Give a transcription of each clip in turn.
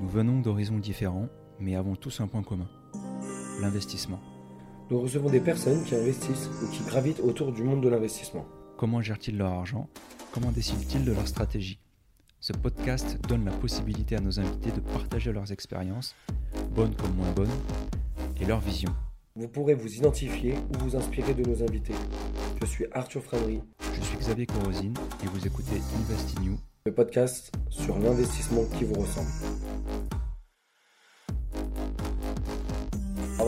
Nous venons d'horizons différents, mais avons tous un point commun. L'investissement. Nous recevons des personnes qui investissent ou qui gravitent autour du monde de l'investissement. Comment gèrent-ils leur argent? Comment décident-ils de leur stratégie? Ce podcast donne la possibilité à nos invités de partager leurs expériences, bonnes comme moins bonnes, et leur vision. Vous pourrez vous identifier ou vous inspirer de nos invités. Je suis Arthur Framery, Je suis Xavier Corosine et vous écoutez Invest in You. le podcast sur l'investissement qui vous ressemble.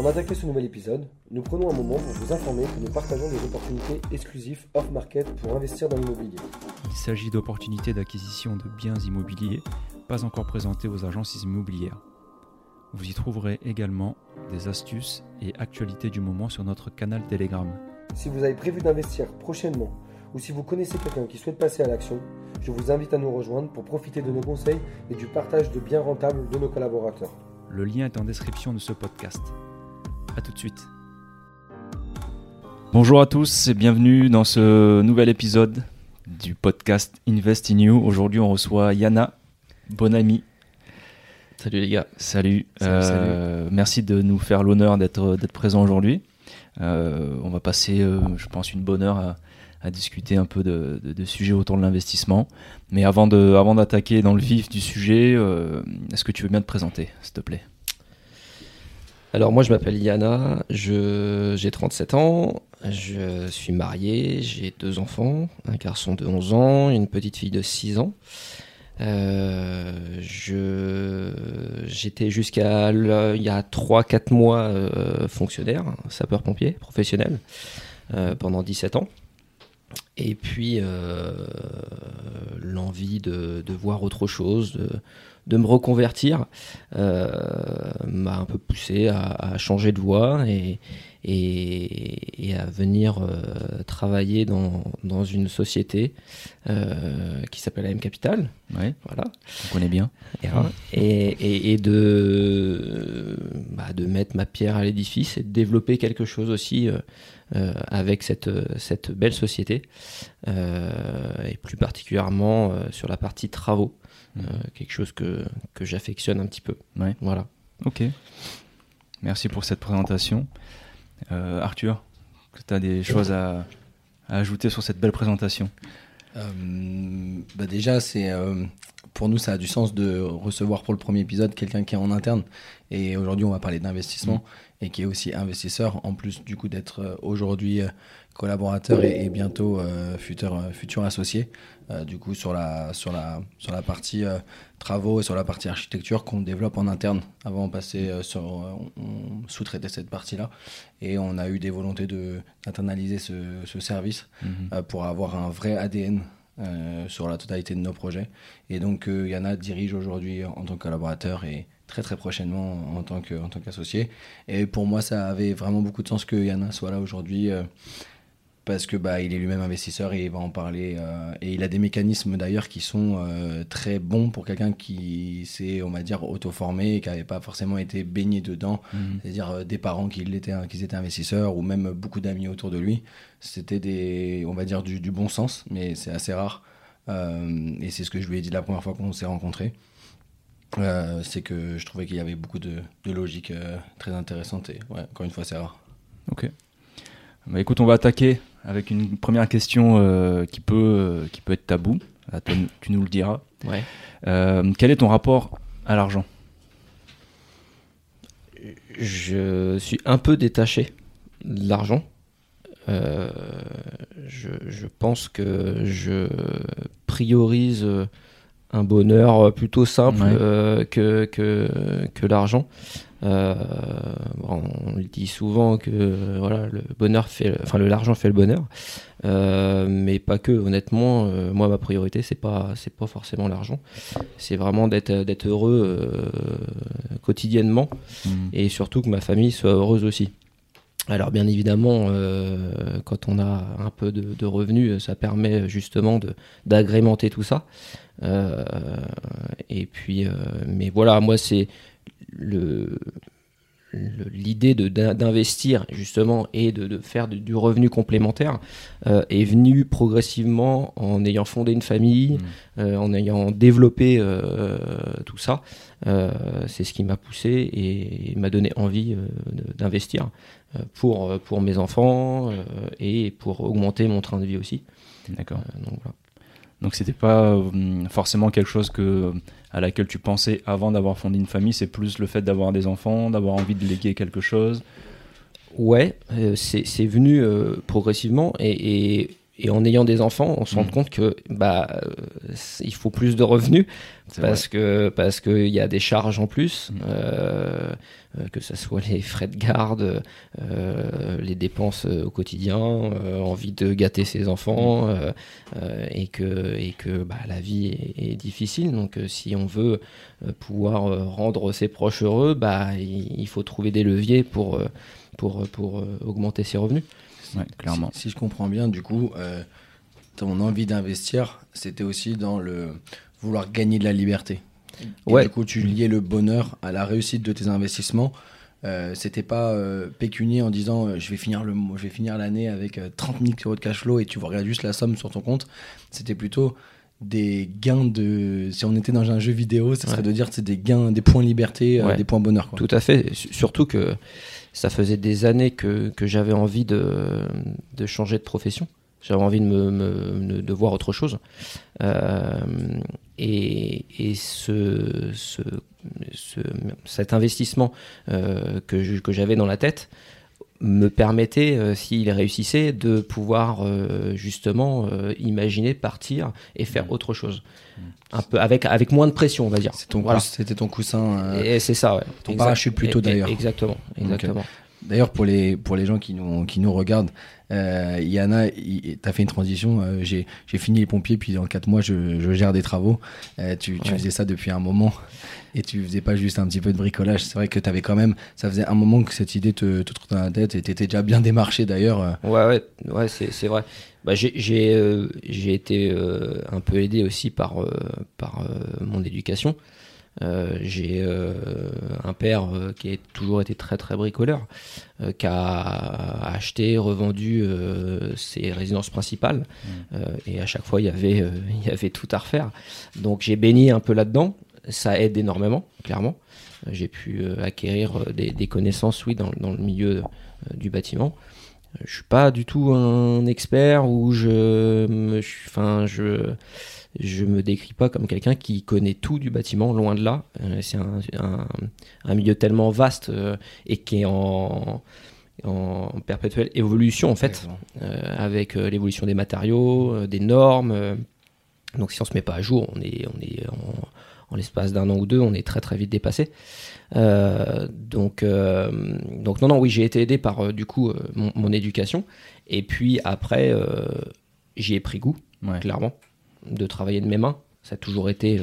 Avant d'attaquer ce nouvel épisode, nous prenons un moment pour vous informer que nous partageons des opportunités exclusives off-market pour investir dans l'immobilier. Il s'agit d'opportunités d'acquisition de biens immobiliers pas encore présentées aux agences immobilières. Vous y trouverez également des astuces et actualités du moment sur notre canal Telegram. Si vous avez prévu d'investir prochainement ou si vous connaissez quelqu'un qui souhaite passer à l'action, je vous invite à nous rejoindre pour profiter de nos conseils et du partage de biens rentables de nos collaborateurs. Le lien est en description de ce podcast. A tout de suite. Bonjour à tous et bienvenue dans ce nouvel épisode du podcast Invest in You. Aujourd'hui, on reçoit Yana, bonne amie. Salut les gars. Salut. Salut, Euh, Merci de nous faire l'honneur d'être présent aujourd'hui. Euh, on va passer, euh, je pense, une bonne heure à, à discuter un peu de, de- de sujets autour de l'investissement. Mais avant d'attaquer dans le vif du sujet, euh, est-ce que tu veux bien te présenter, s'il te plaît? Alors moi je m'appelle Yana, j'ai 37 ans, je suis marié, j'ai deux enfants, un garçon de 11 ans, une petite fille de 6 ans. Euh, j'étais jusqu'à il y a 3-4 mois euh, fonctionnaire, sapeur-pompier professionnel, euh, pendant 17 ans. Et puis euh, l'envie de, voir autre chose, de, de me reconvertir, euh, m'a un peu poussé à, à changer de voie et, et, et à venir euh, travailler dans, dans une société euh, qui s'appelle AM Capital. Oui, Voilà. on connaît bien. Et, et, de, bah, de mettre ma pierre à l'édifice et de développer quelque chose aussi euh, avec cette, cette belle société, euh, et plus particulièrement euh, sur la partie travaux, euh, quelque chose que, que j'affectionne un petit peu. Ouais. Voilà. Ok. Merci pour cette présentation. Euh, Arthur, tu as des choses à, à ajouter sur cette belle présentation Euh, bah déjà, c'est euh, pour nous, ça a du sens de recevoir pour le premier épisode quelqu'un qui est en interne. Et aujourd'hui, on va parler d'investissement et qui est aussi investisseur, en plus du coup d'être aujourd'hui collaborateur et, et bientôt euh, futur, euh, futur associé. Euh, du coup, sur la, sur la, sur la partie euh, travaux et sur la partie architecture qu'on développe en interne. Avant, on passait euh, sur, euh, on, on sous-traitait cette partie-là et on a eu des volontés de d'internaliser ce, ce service euh, pour avoir un vrai ADN euh, sur la totalité de nos projets. Et donc, euh, Yana dirige aujourd'hui en tant que collaborateur et très très prochainement en tant que en tant qu'associé. Et pour moi, ça avait vraiment beaucoup de sens que Yana soit là aujourd'hui. euh, parce que bah, il est lui-même investisseur et il va en parler. euh, et il a des mécanismes d'ailleurs qui sont euh, très bons pour quelqu'un qui s'est, on va dire, auto-formé et qui n'avait pas forcément été baigné dedans Mhm. c'est-à-dire euh, des parents qui l'étaient, qui étaient investisseurs ou même beaucoup d'amis autour de lui. C'était des, on va dire du, du bon sens, mais c'est assez rare. Et c'est ce que je lui ai dit la première fois qu'on s'est rencontrés. C'est que je trouvais qu'il y avait beaucoup de, de logique très intéressante et ouais, encore une fois c'est rare. Ok. Bah, écoute, on va attaquer avec une première question euh, qui, peut, euh, qui peut être tabou. Ah, toi, tu nous le diras. Ouais. Euh, quel est ton rapport à l'argent? Je suis un peu détaché de l'argent. Je, je pense que je priorise un bonheur plutôt simple Ouais. euh, que, que, que l'argent. Euh, on le dit souvent que voilà, le bonheur fait, enfin le l'argent fait le bonheur, Euh, mais pas que. Honnêtement, euh, moi ma priorité c'est pas c'est pas forcément l'argent, c'est vraiment d'être d'être heureux euh, quotidiennement Mhm. et surtout que ma famille soit heureuse aussi. Alors bien évidemment, euh, quand on a un peu de, de revenus, ça permet justement d'agrémenter tout ça. Euh, et puis, euh, mais voilà, moi c'est le l'idée d'investir justement et de, de faire du revenu complémentaire euh, est venue progressivement en ayant fondé une famille, mmh. euh, en ayant développé euh, tout ça. c'est ce qui m'a poussé et, m'a donné envie d'investir pour, pour mes enfants et pour augmenter mon train de vie aussi. D'accord. donc voilà. Donc c'était pas forcément quelque chose que à laquelle tu pensais avant d'avoir fondé une famille, c'est plus le fait d'avoir des enfants, d'avoir envie de léguer quelque chose? Ouais, euh, c'est venu euh, progressivement et, et, et, en ayant des enfants, on se rend mm. compte que bah euh, il faut plus de revenus parce que parce qu'il y a des charges en plus. Mm. Euh, que ce soit les frais de garde, euh, les dépenses euh, au quotidien, envie de gâter ses enfants, mm. et que, et que bah, la vie est, difficile. Donc si on veut pouvoir rendre ses proches heureux, bah, il, faut trouver des leviers pour, pour, pour augmenter ses revenus. Clairement. Si, je comprends bien, du coup, ton envie d'investir, c'était aussi dans le vouloir gagner de la liberté. Et Du coup, tu liais le bonheur à la réussite de tes investissements. Euh, c'était pas euh, pécunier en disant euh, je vais finir le je vais finir l'année avec 30 000 euros de cash flow et tu regarder juste la somme sur ton compte c'était plutôt des gains de si on était dans un jeu vidéo ça serait de dire c'est des gains des points liberté des points bonheur tout à fait surtout que ça faisait des années que, que j'avais envie de, de changer de profession j'avais envie de, me, de voir autre chose. Euh, et, et ce, ce, cet investissement euh, que, que j'avais dans la tête me permettait, euh, s'il réussissait, de pouvoir justement imaginer partir et faire mmh. autre chose. Mmh. Un peu avec, avec moins de pression, on va dire. C'était ton, voilà. ton, coussin. Et c'est ça, ouais. Ton parachute plutôt d'ailleurs. Exactement, exactement. D'ailleurs, pour les, pour les gens qui nous, qui nous regardent, euh, Yana, tu as fait une transition. Euh, j'ai fini les pompiers, puis en 4 mois, je, je gère des travaux. Euh, tu, tu faisais ça depuis un moment et tu faisais pas juste un petit peu de bricolage. C'est vrai que tu avais quand même. Ça faisait un moment que cette idée te, te trottait dans la tête et tu étais déjà bien démarché d'ailleurs. Ouais, ouais, ouais c'est vrai. Bah, j'ai été un peu aidé aussi par, par mon éducation. Euh, j'ai euh, un père euh, qui a toujours été très très bricoleur, qui a acheté, revendu ses résidences principales, mmh. et à chaque fois il y avait il y avait tout à refaire. Donc j'ai baigné un peu là-dedans. Ça aide énormément, clairement. J'ai pu acquérir des, des, connaissances, oui, dans, dans le milieu du bâtiment. Je suis pas du tout un expert ou je, enfin je je me décris pas comme quelqu'un qui connaît tout du bâtiment, loin de là. Euh, c'est un, milieu tellement vaste euh, et qui est en, en perpétuelle évolution en fait, euh, avec l'évolution des matériaux, des normes. donc si on se met pas à jour, on est, on est en, l'espace d'un an ou deux, on est très très vite dépassé. donc, donc non, non, oui, j'ai été aidé par du coup mon, éducation. Et puis après, j'y ai pris goût, clairement de travailler de mes mains. Ça a toujours été euh,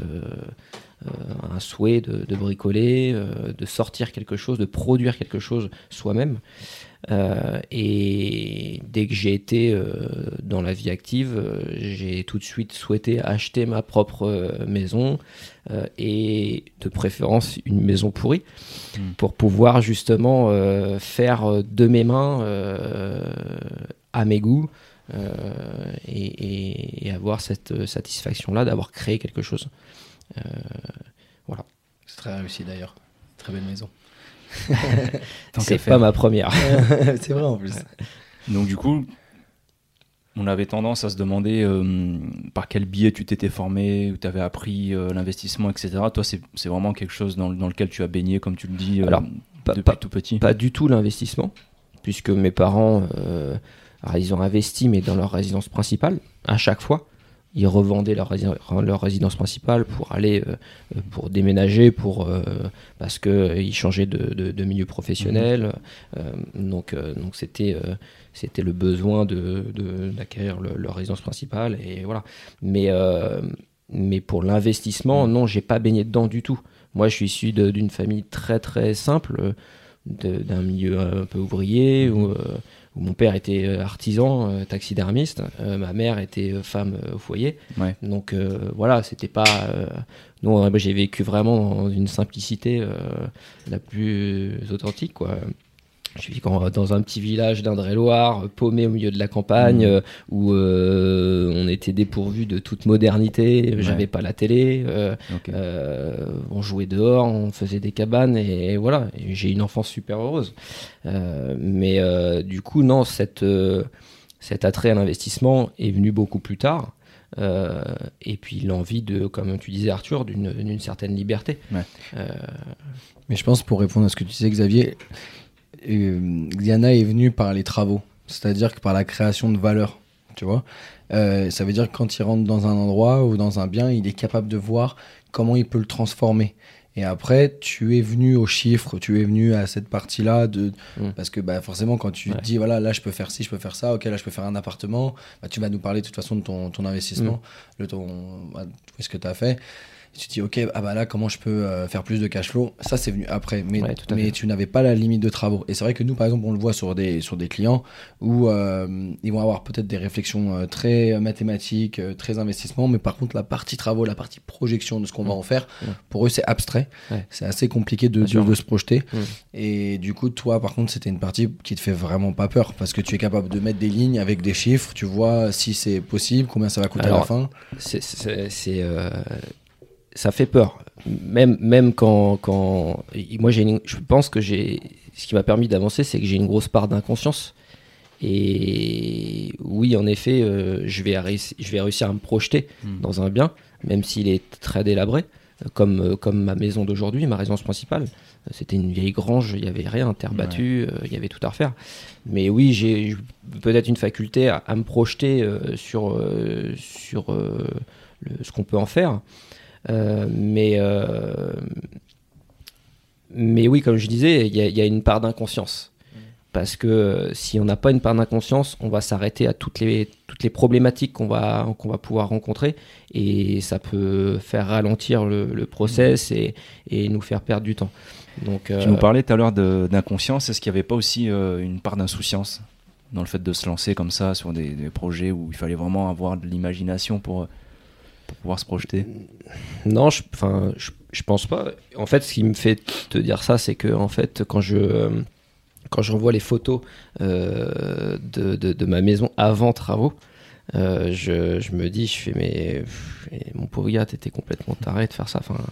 euh, un souhait de, bricoler, euh, de sortir quelque chose, de produire quelque chose soi-même. et dès que j'ai été dans la vie active, j'ai tout de suite souhaité acheter ma propre maison et de préférence une maison pourrie hmm. pour pouvoir justement faire de mes mains à mes goûts euh, et, avoir cette euh, satisfaction-là d'avoir créé quelque chose. Euh, voilà. C'est très réussi d'ailleurs. Très belle maison. c'est pas ma première. c'est vrai en plus. Donc du coup, on avait tendance à se demander par quel biais tu t'étais formé, où tu avais appris l'investissement, etc. Toi, c'est vraiment quelque chose dans, dans, lequel tu as baigné, comme tu le dis, Alors, depuis pas, tout petit? Pas du tout l'investissement, puisque mes parents ils ont investi, mais dans leur résidence principale, à chaque fois. Ils revendaient leur, leur résidence principale pour aller, euh, euh, pour déménager, pour, euh, parce qu'ils changeaient de, de, milieu professionnel. Mhm. donc, donc c'était, c'était le besoin de, d'acquérir leur résidence principale. Et voilà. Mais, mais pour l'investissement, mhm. non, j'ai pas baigné dedans du tout. Moi, je suis issu d'une famille très très simple d'un milieu un peu ouvrier où, euh, où mon père était euh, artisan, euh, taxidermiste, euh, ma mère était femme au foyer. Ouais. Donc voilà, c'était pas. non, j'ai vécu vraiment dans une simplicité la plus authentique, quoi. Je vis dans un petit village d'Indre-et-Loire, paumé au milieu de la campagne, Mhm. euh, où euh, on était dépourvu de toute modernité. J'avais pas la télé. euh, euh, on jouait dehors, on faisait des cabanes et, voilà. J'ai une enfance super heureuse. Euh, mais euh, du coup, non, cette, euh, cet attrait à l'investissement est venu beaucoup plus tard. Euh, et puis l'envie de, comme tu disais Arthur, d'une d'une certaine liberté. Ouais. Euh, Mais je pense, pour répondre à ce que tu disais, Xavier, euh, Diana est venue par les travaux, c'est-à-dire que par la création de valeur, tu vois. Euh, ça veut dire que quand il rentre dans un endroit ou dans un bien, il est capable de voir comment il peut le transformer. Et après, tu es venu aux chiffres, tu es venu à cette partie-là de Mm. parce que bah forcément quand tu Ouais. te dis voilà là je peux faire ci, je peux faire ça, ok là je peux faire un appartement, bah, tu vas nous parler de toute façon de ton, ton investissement, Mm. de ton bah, ce que tu as fait. Tu te dis ok ah bah là comment je peux euh, faire plus de cash flow? Ça c'est venu après, mais Ouais, mais tu n'avais pas la limite de travaux. Et c'est vrai que nous par exemple on le voit sur des sur des clients où euh, ils vont avoir peut-être des réflexions euh, très mathématiques, très investissement, mais par contre la partie travaux, la partie projection de ce qu'on va en faire, pour eux c'est abstrait. Ouais. C'est assez compliqué de, de, se projeter. Mm. Et du coup, toi, par contre, c'était une partie qui te fait vraiment pas peur parce que tu es capable de mettre des lignes avec des chiffres. Tu vois si c'est possible, combien ça va coûter à la fin. c'est, ça fait peur. Même, même quand, quand moi j'ai, je pense que j'ai, ce qui m'a permis d'avancer, c'est que j'ai une grosse part d'inconscience. Et oui, en effet, euh, je vais réussir, je vais réussir à me projeter Mm. dans un bien, même s'il est très délabré, comme, euh, comme ma maison d'aujourd'hui, ma résidence principale. Euh, C'était une vieille grange, il n'y avait rien, terre battue, euh, il y avait tout à refaire. Mais oui, j'ai peut-être une faculté à, à me projeter sur, sur le- ce qu'on peut en faire. Euh, mais, euh, mais oui, comme je disais, il y, a- il y a une part d'inconscience. Parce que euh, si on n'a pas une part d'inconscience, on va s'arrêter à toutes les, toutes les problématiques qu'on va, qu'on va pouvoir rencontrer. Et ça peut faire ralentir le, le process et, et nous faire perdre du temps. Donc, Tu euh, nous parlais tout à l'heure d'inconscience. Est-ce qu'il n'y avait pas aussi euh, une part d'insouciance dans le fait de se lancer comme ça sur des, des projets où il fallait vraiment avoir de l'imagination pour, pour pouvoir se projeter Non, je, enfin, je, je pense pas. En fait, ce qui me fait te dire ça, c'est que en fait, quand je euh, quand je revois les photos euh, de, de, ma maison avant travaux, euh, je, je me dis, je fais mais mon pauvre gars, t'étais complètement taré de faire ça. Enfin,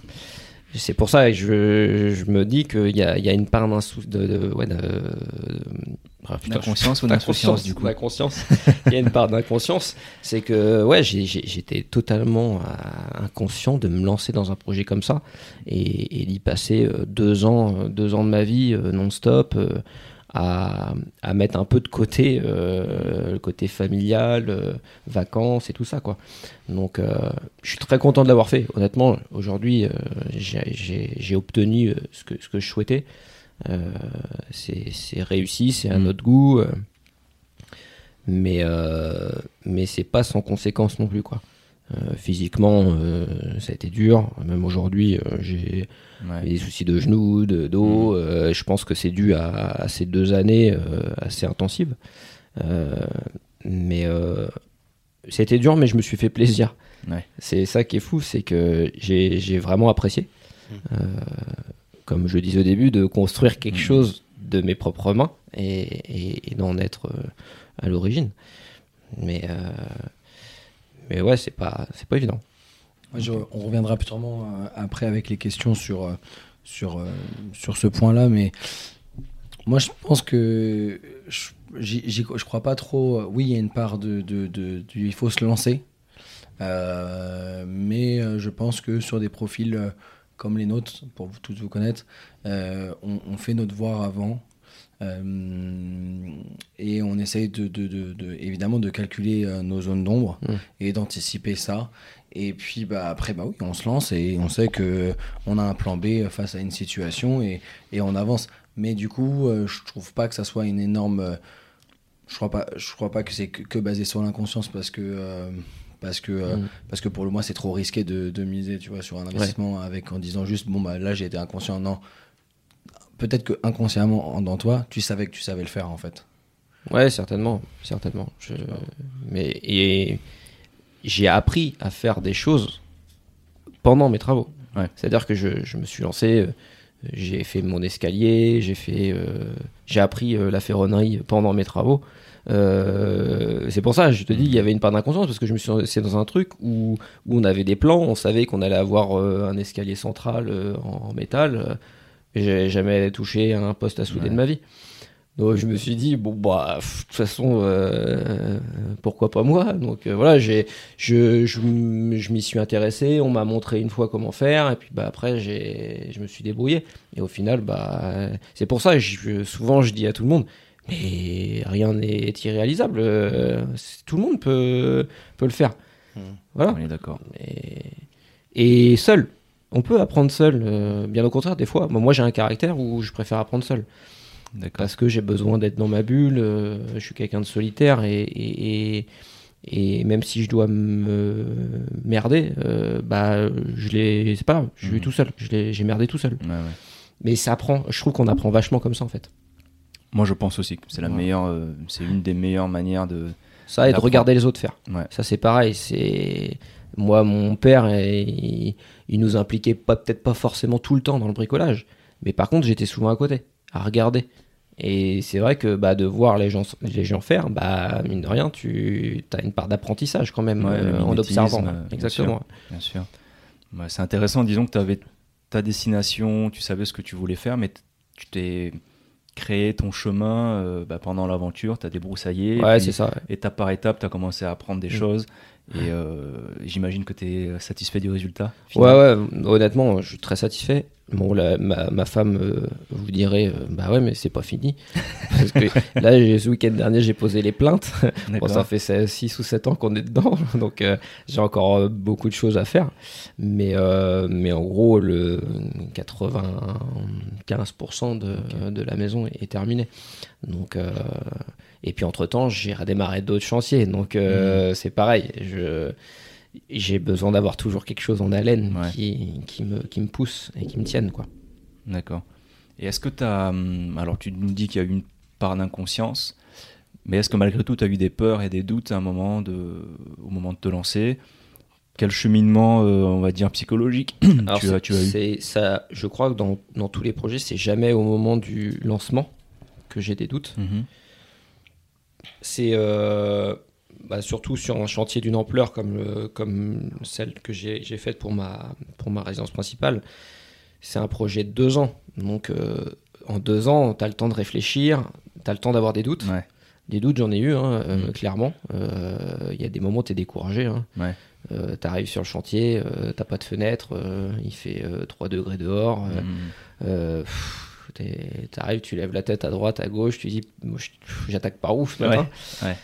c'est pour ça que je, je me dis qu'il y a, il y a une part d'insou- de, de, ouais, de- ah, putain, je- D'inconscience ou d'insouciance du coup D'inconscience. Il y a une part d'inconscience. C'est que ouais, j'étais totalement inconscient de me lancer dans un projet comme ça et, et d'y passer euh, deux ans, euh, deux ans de ma vie euh, non-stop euh, à, à mettre un peu de côté euh, le côté familial, euh, vacances et tout ça quoi. Donc euh, je suis très content de l'avoir fait. Honnêtement, aujourd'hui, j'ai- obtenu ce que ce que je souhaitais. C'est réussi, c'est à Mm. notre goût. mais mais c'est pas sans conséquence non plus quoi. Euh, physiquement, euh, ça a été dur. Même aujourd'hui, euh, j'ai Ouais. des soucis de genoux, de dos. euh, je pense que c'est dû à, à ces deux années euh, assez intensives. Euh, mais euh, c'était dur, mais je me suis fait plaisir. Ouais. C'est ça qui est fou, c'est que j'ai vraiment apprécié. Euh, comme je le disais au début, de construire quelque Mhm. chose de mes propres mains et, et- et d'en être euh, à l'origine. Mais, euh, mais ouais, c'est pas, c'est pas évident. On reviendra plus sûrement euh, après avec les questions sur, euh, sur, euh, sur ce point-là, mais moi je pense que je, je crois pas trop. Oui, il y a une part de, de, de- il faut se lancer, mais je pense que sur des profils comme les nôtres, pour vous- tous vous connaître, on, on fait notre devoir avant. Euh, et on essaye de, de- de- de- évidemment de calculer euh, nos zones d'ombre Mm. et d'anticiper ça et puis bah, après, bah oui, on se lance et on sait que on a un plan B face à une situation et, et on avance. Mais du coup, euh, je trouve pas que ça soit une énorme. je crois pas, je crois pas que c'est que, que basé sur l'inconscience parce que euh, parce que euh, Mm. parce que pour le moi c'est trop risqué de, de miser, tu vois, sur un investissement avec en disant juste bon bah là j'ai été inconscient. Non, peut-être que inconsciemment dans toi, tu savais que tu savais le faire en fait. Ouais, certainement, certainement. Je... Mais et j'ai appris à faire des choses pendant mes travaux. Ouais. C'est-à-dire que je, je me suis lancé, euh, j'ai fait mon escalier, j'ai fait, euh, j'ai appris euh, la ferronnerie pendant mes travaux. C'est pour ça, je te dis, il y avait une part d'inconscience parce que je me suis lancé dans un truc où, où on avait des plans, on savait qu'on allait avoir un escalier central en, en métal. J'ai jamais touché un poste à souder Ouais. de ma vie. Donc je me suis dit bon bah de toute façon euh, pourquoi pas moi? Donc euh, voilà j'ai je je, je m'y suis intéressé on m'a montré une fois comment faire et puis bah après j'ai je me suis débrouillé et au final bah c'est pour ça je, souvent je dis à tout le monde mais rien n'est irréalisable euh, tout le monde peut peut le faire voilà On est d'accord. et, et seul. On peut apprendre seul. euh, bien au contraire, des fois. Moi, moi, j'ai un caractère où je préfère apprendre seul. Parce que j'ai besoin d'être dans ma bulle. euh, je suis quelqu'un de solitaire. Et, et, et, et même si je dois me merder, euh, bah, je l'ai. C'est pas grave. Je suis Mhm. tout seul. Je l'ai- J'ai merdé tout seul. Ouais, ouais. Mais ça apprend. Je trouve qu'on apprend vachement comme ça, en fait. Moi, je pense aussi que c'est la Ouais. meilleure, euh, c'est une des meilleures manières de. Ça et de regarder les autres faire. Ça c'est pareil. C'est moi mon père, il, il nous impliquait pas peut-être pas forcément tout le temps dans le bricolage, mais par contre j'étais souvent à côté, à regarder. Et c'est vrai que bah, de voir les gens les gens faire, bah mine de rien, tu as une part d'apprentissage quand même Ouais, euh, en observant. euh, Exactement. Bien sûr. Ouais, c'est intéressant. Disons que tu avais ta destination, tu savais ce que tu voulais faire, mais tu t'es créé ton chemin euh, bah, pendant l'aventure. Tu as débroussaillé. Ouais, puis c'est ça. étape par étape, tu as commencé à apprendre des Mm. choses. Et euh, j'imagine que tu es satisfait du résultat. Ouais, final. ouais, honnêtement, je suis très satisfait. Bon, la- ma, ma femme euh, vous dirait, euh, bah ouais, mais c'est pas fini. Parce que là, ce week-end dernier, j'ai posé les plaintes. Bon, ça fait 6 ou 7 ans qu'on est dedans, donc j'ai encore beaucoup de choses à faire. Mais, mais en gros, le 95% de, de la maison est, est terminé. Donc, et puis entre-temps, j'ai redémarré d'autres chantiers. Donc euh, c'est pareil. Je, j'ai besoin d'avoir toujours quelque chose en haleine Ouais. qui, qui, me, qui me pousse et qui me tienne. Quoi. D'accord. Et est-ce que tu as. Alors, tu nous dis qu'il y a eu une part d'inconscience, mais est-ce que malgré tout, tu as eu des peurs et des doutes à un moment de, au moment de te lancer? Quel cheminement, euh, on va dire, psychologique Alors, tu, as, tu as eu? c'est- ça, je crois que dans, dans tous les projets, c'est jamais au moment du lancement que j'ai des doutes. Mhm. C'est euh, bah, surtout sur un chantier d'une ampleur comme, le- comme celle que j'ai faite pour ma, pour ma résidence principale. C'est un projet de deux ans. Donc, euh, en deux ans, tu as le temps de réfléchir, tu as le temps d'avoir des doutes. Ouais. Des doutes, j'en ai eu, hein, euh, Mm. clairement. Il y a des moments où tu es découragé. Hein. Ouais. Euh, tu arrives sur le chantier, euh, t'as pas de fenêtre, euh, il fait euh, 3 degrés dehors. pff, t'es- T'arrives, tu lèves la tête à droite, à gauche, tu dis, j'attaque par ce matin ouais.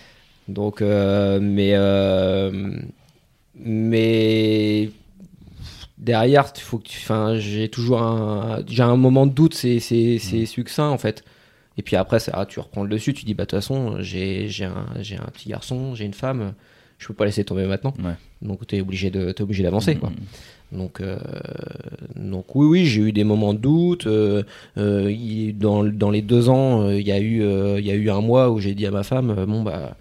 Donc, euh, mais, euh, mais derrière, faut que tu, enfin, j'ai toujours un, j'ai un moment de doute, c'est, c'est, c'est succinct en fait. Et puis après, ça, tu reprends le dessus, tu dis, bah de toute façon, j'ai, j'ai un, j'ai un petit garçon, j'ai une femme, je peux pas laisser tomber maintenant. Ouais. Donc t'es obligé de, t'es obligé d'avancer quoi. Donc, euh, donc oui, oui, j'ai eu des moments de doute. euh, euh, il- dans, dans les deux ans, il y a eu, il y a eu un mois où j'ai dit à ma femme, bon bah,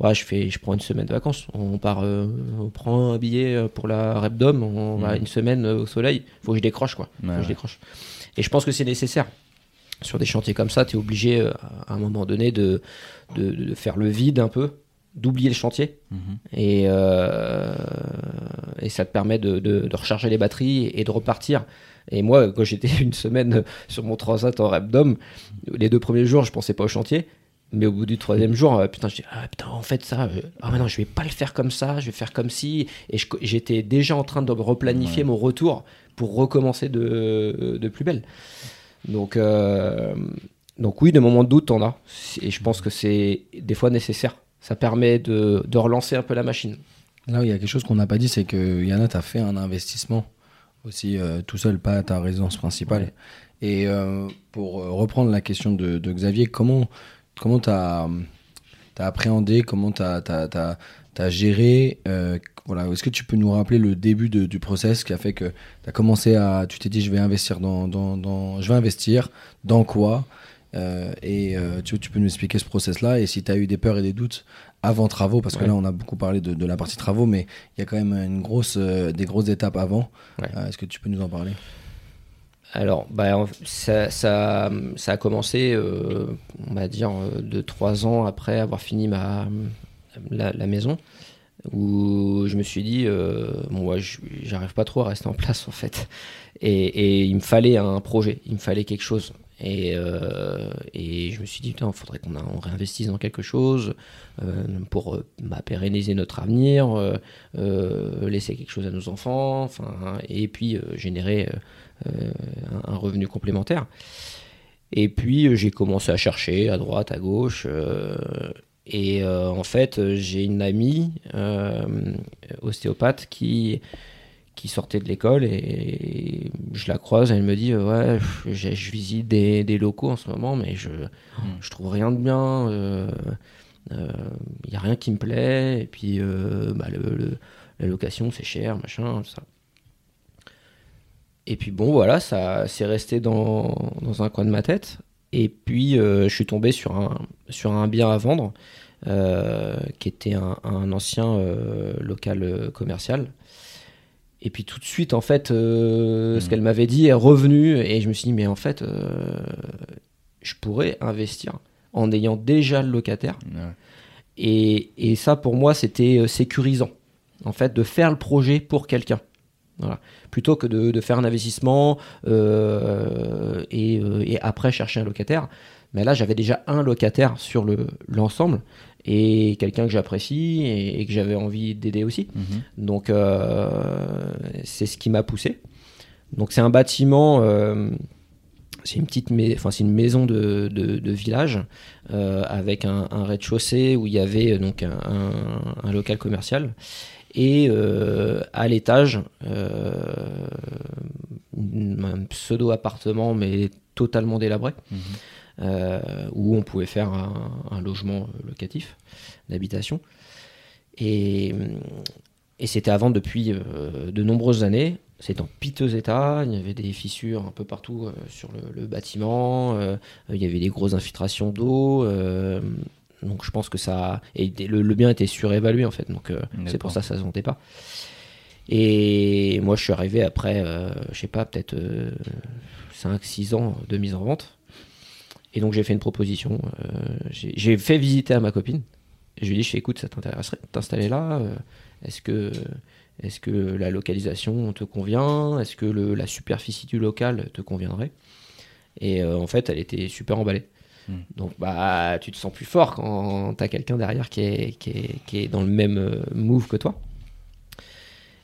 ouais, je fais, je prends une semaine de vacances. On part, on prend un billet pour la Repdom, on va Mhm. une semaine au soleil. Faut que je décroche quoi. Faut Ouais, que je décroche. Et je pense que c'est nécessaire. Sur des chantiers comme ça, tu es obligé à un moment donné de, de, de faire le vide un peu, d'oublier le chantier Mhm. et, euh, et ça te permet de, de- de recharger les batteries et de repartir. Et moi, quand j'étais une semaine sur mon transat en Repdom, les deux premiers jours, je pensais pas au chantier. Mais au bout du troisième jour, euh, putain, je dis, ah putain, en fait, ça, euh, ah mais non, je vais pas le faire comme ça, je vais faire comme si. Et j'étais déjà en train de replanifier Ouais. mon retour pour recommencer de, de plus belle. Donc, euh, donc oui, des moments de doute, t'en as. Et je pense que c'est des fois nécessaire. Ça permet de, de relancer un peu la machine. Là, il y a quelque chose qu'on n'a pas dit, c'est que Yana, tu as fait un investissement aussi euh, tout seul, pas à ta résidence principale. Ouais. Et euh, pour euh, reprendre la question de, de Xavier, comment comment tu as, appréhendé, comment tu as, géré euh, voilà, est-ce que tu peux nous rappeler le début de- du process qui a fait que tu as commencé à. Tu t'es dit, je vais investir dans. dans, dans- je vais investir. Dans quoi Euh, Et euh, tu, tu peux nous expliquer ce process-là et si tu as eu des peurs et des doutes avant travaux, parce que Ouais. là, on a beaucoup parlé de, de la partie travaux, mais il y a quand même une grosse, euh, des grosses étapes avant. Ouais. Est-ce que tu peux nous en parler? Alors, bah, ça, ça, ça a commencé, on va dire, euh, de trois ans après avoir fini ma, la, la maison, où je me suis dit, bon, ouais, je- j'arrive pas trop à rester en place en fait. Et, et il me fallait un projet, il me fallait quelque chose. Et, euh, et je me suis dit, il faudrait qu'on réinvestisse dans quelque chose euh, pour euh, bah, pérenniser notre avenir, laisser quelque chose à nos enfants, enfin, et puis générer un, revenu complémentaire. Et puis j'ai commencé à chercher à droite, à gauche. et en fait, j'ai une amie ostéopathe qui, qui sortait de l'école et je la croise. Elle me dit euh, Ouais, je visite des, des locaux en ce moment, mais je, je trouve rien de bien. Il n'y a rien qui me plaît. Et puis, euh, bah, le, le- la location, c'est cher, machin, tout ça. Et puis bon, voilà, ça c'est resté dans, dans un coin de ma tête. Et puis euh, je suis tombé sur un, sur un bien à vendre euh, qui était un, un ancien euh, local euh, commercial. Et puis tout de suite, en fait, euh, ce Mhm. qu'elle m'avait dit est revenu. Et je me suis dit, mais en fait, euh, je pourrais investir en ayant déjà le locataire. Et, et ça, pour moi, c'était euh, sécurisant. En fait, de faire le projet pour quelqu'un. Voilà. Plutôt que de, de faire un investissement euh, et, et après chercher un locataire. Mais là, j'avais déjà un locataire sur le- l'ensemble et quelqu'un que j'apprécie et, et que j'avais envie d'aider aussi. Mhm. Donc, euh, c'est ce qui m'a poussé. Donc, c'est un bâtiment. euh, c'est une petite, mais- enfin c'est une maison de, de- de village euh, avec un, un rez-de-chaussée où il y avait donc un, un- un local commercial et euh, à l'étage euh, un pseudo appartement mais totalement délabré Mhm. Euh, où on pouvait faire un, un logement locatif d'habitation. Et, et c'était à vendre depuis euh, de nombreuses années. C'est en piteux état, il y avait des fissures un peu partout euh, sur le, le bâtiment, euh, il y avait des grosses infiltrations d'eau, euh, donc je pense que ça... Et le, le bien était surévalué en fait, donc euh, c'est pour ça que ça se vendait pas. Et moi je suis arrivé après, euh, je sais pas, peut-être 5-6 ans de mise en vente. Et donc j'ai fait une proposition, euh, j'ai fait visiter à ma copine, je lui ai dit, je fais, écoute, ça t'intéresserait de t'installer là euh, Est-ce que... Est-ce que la localisation te convient Est-ce que le- la superficie du local te conviendrait? Et euh, en fait, elle était super emballée. Mm. Donc, bah, tu te sens plus fort quand t'as quelqu'un derrière qui est, qui, est, qui est dans le même move que toi.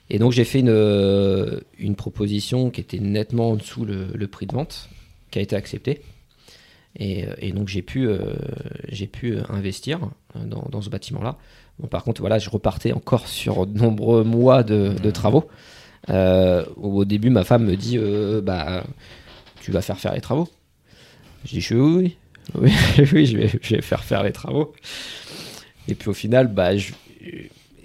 Et donc, j'ai fait une, une proposition qui était nettement en dessous le, le prix de vente, qui a été acceptée. Et, euh, et donc, j'ai pu, euh, j'ai pu euh, investir dans, dans ce bâtiment-là. Bon, par contre, voilà, je repartais encore sur de nombreux mois de, de travaux. Au début, ma femme me dit bah, Tu vas faire faire les travaux Je dis Oui, oui, oui, oui, je, vais, je vais faire faire les travaux. Et puis au final, bah, je-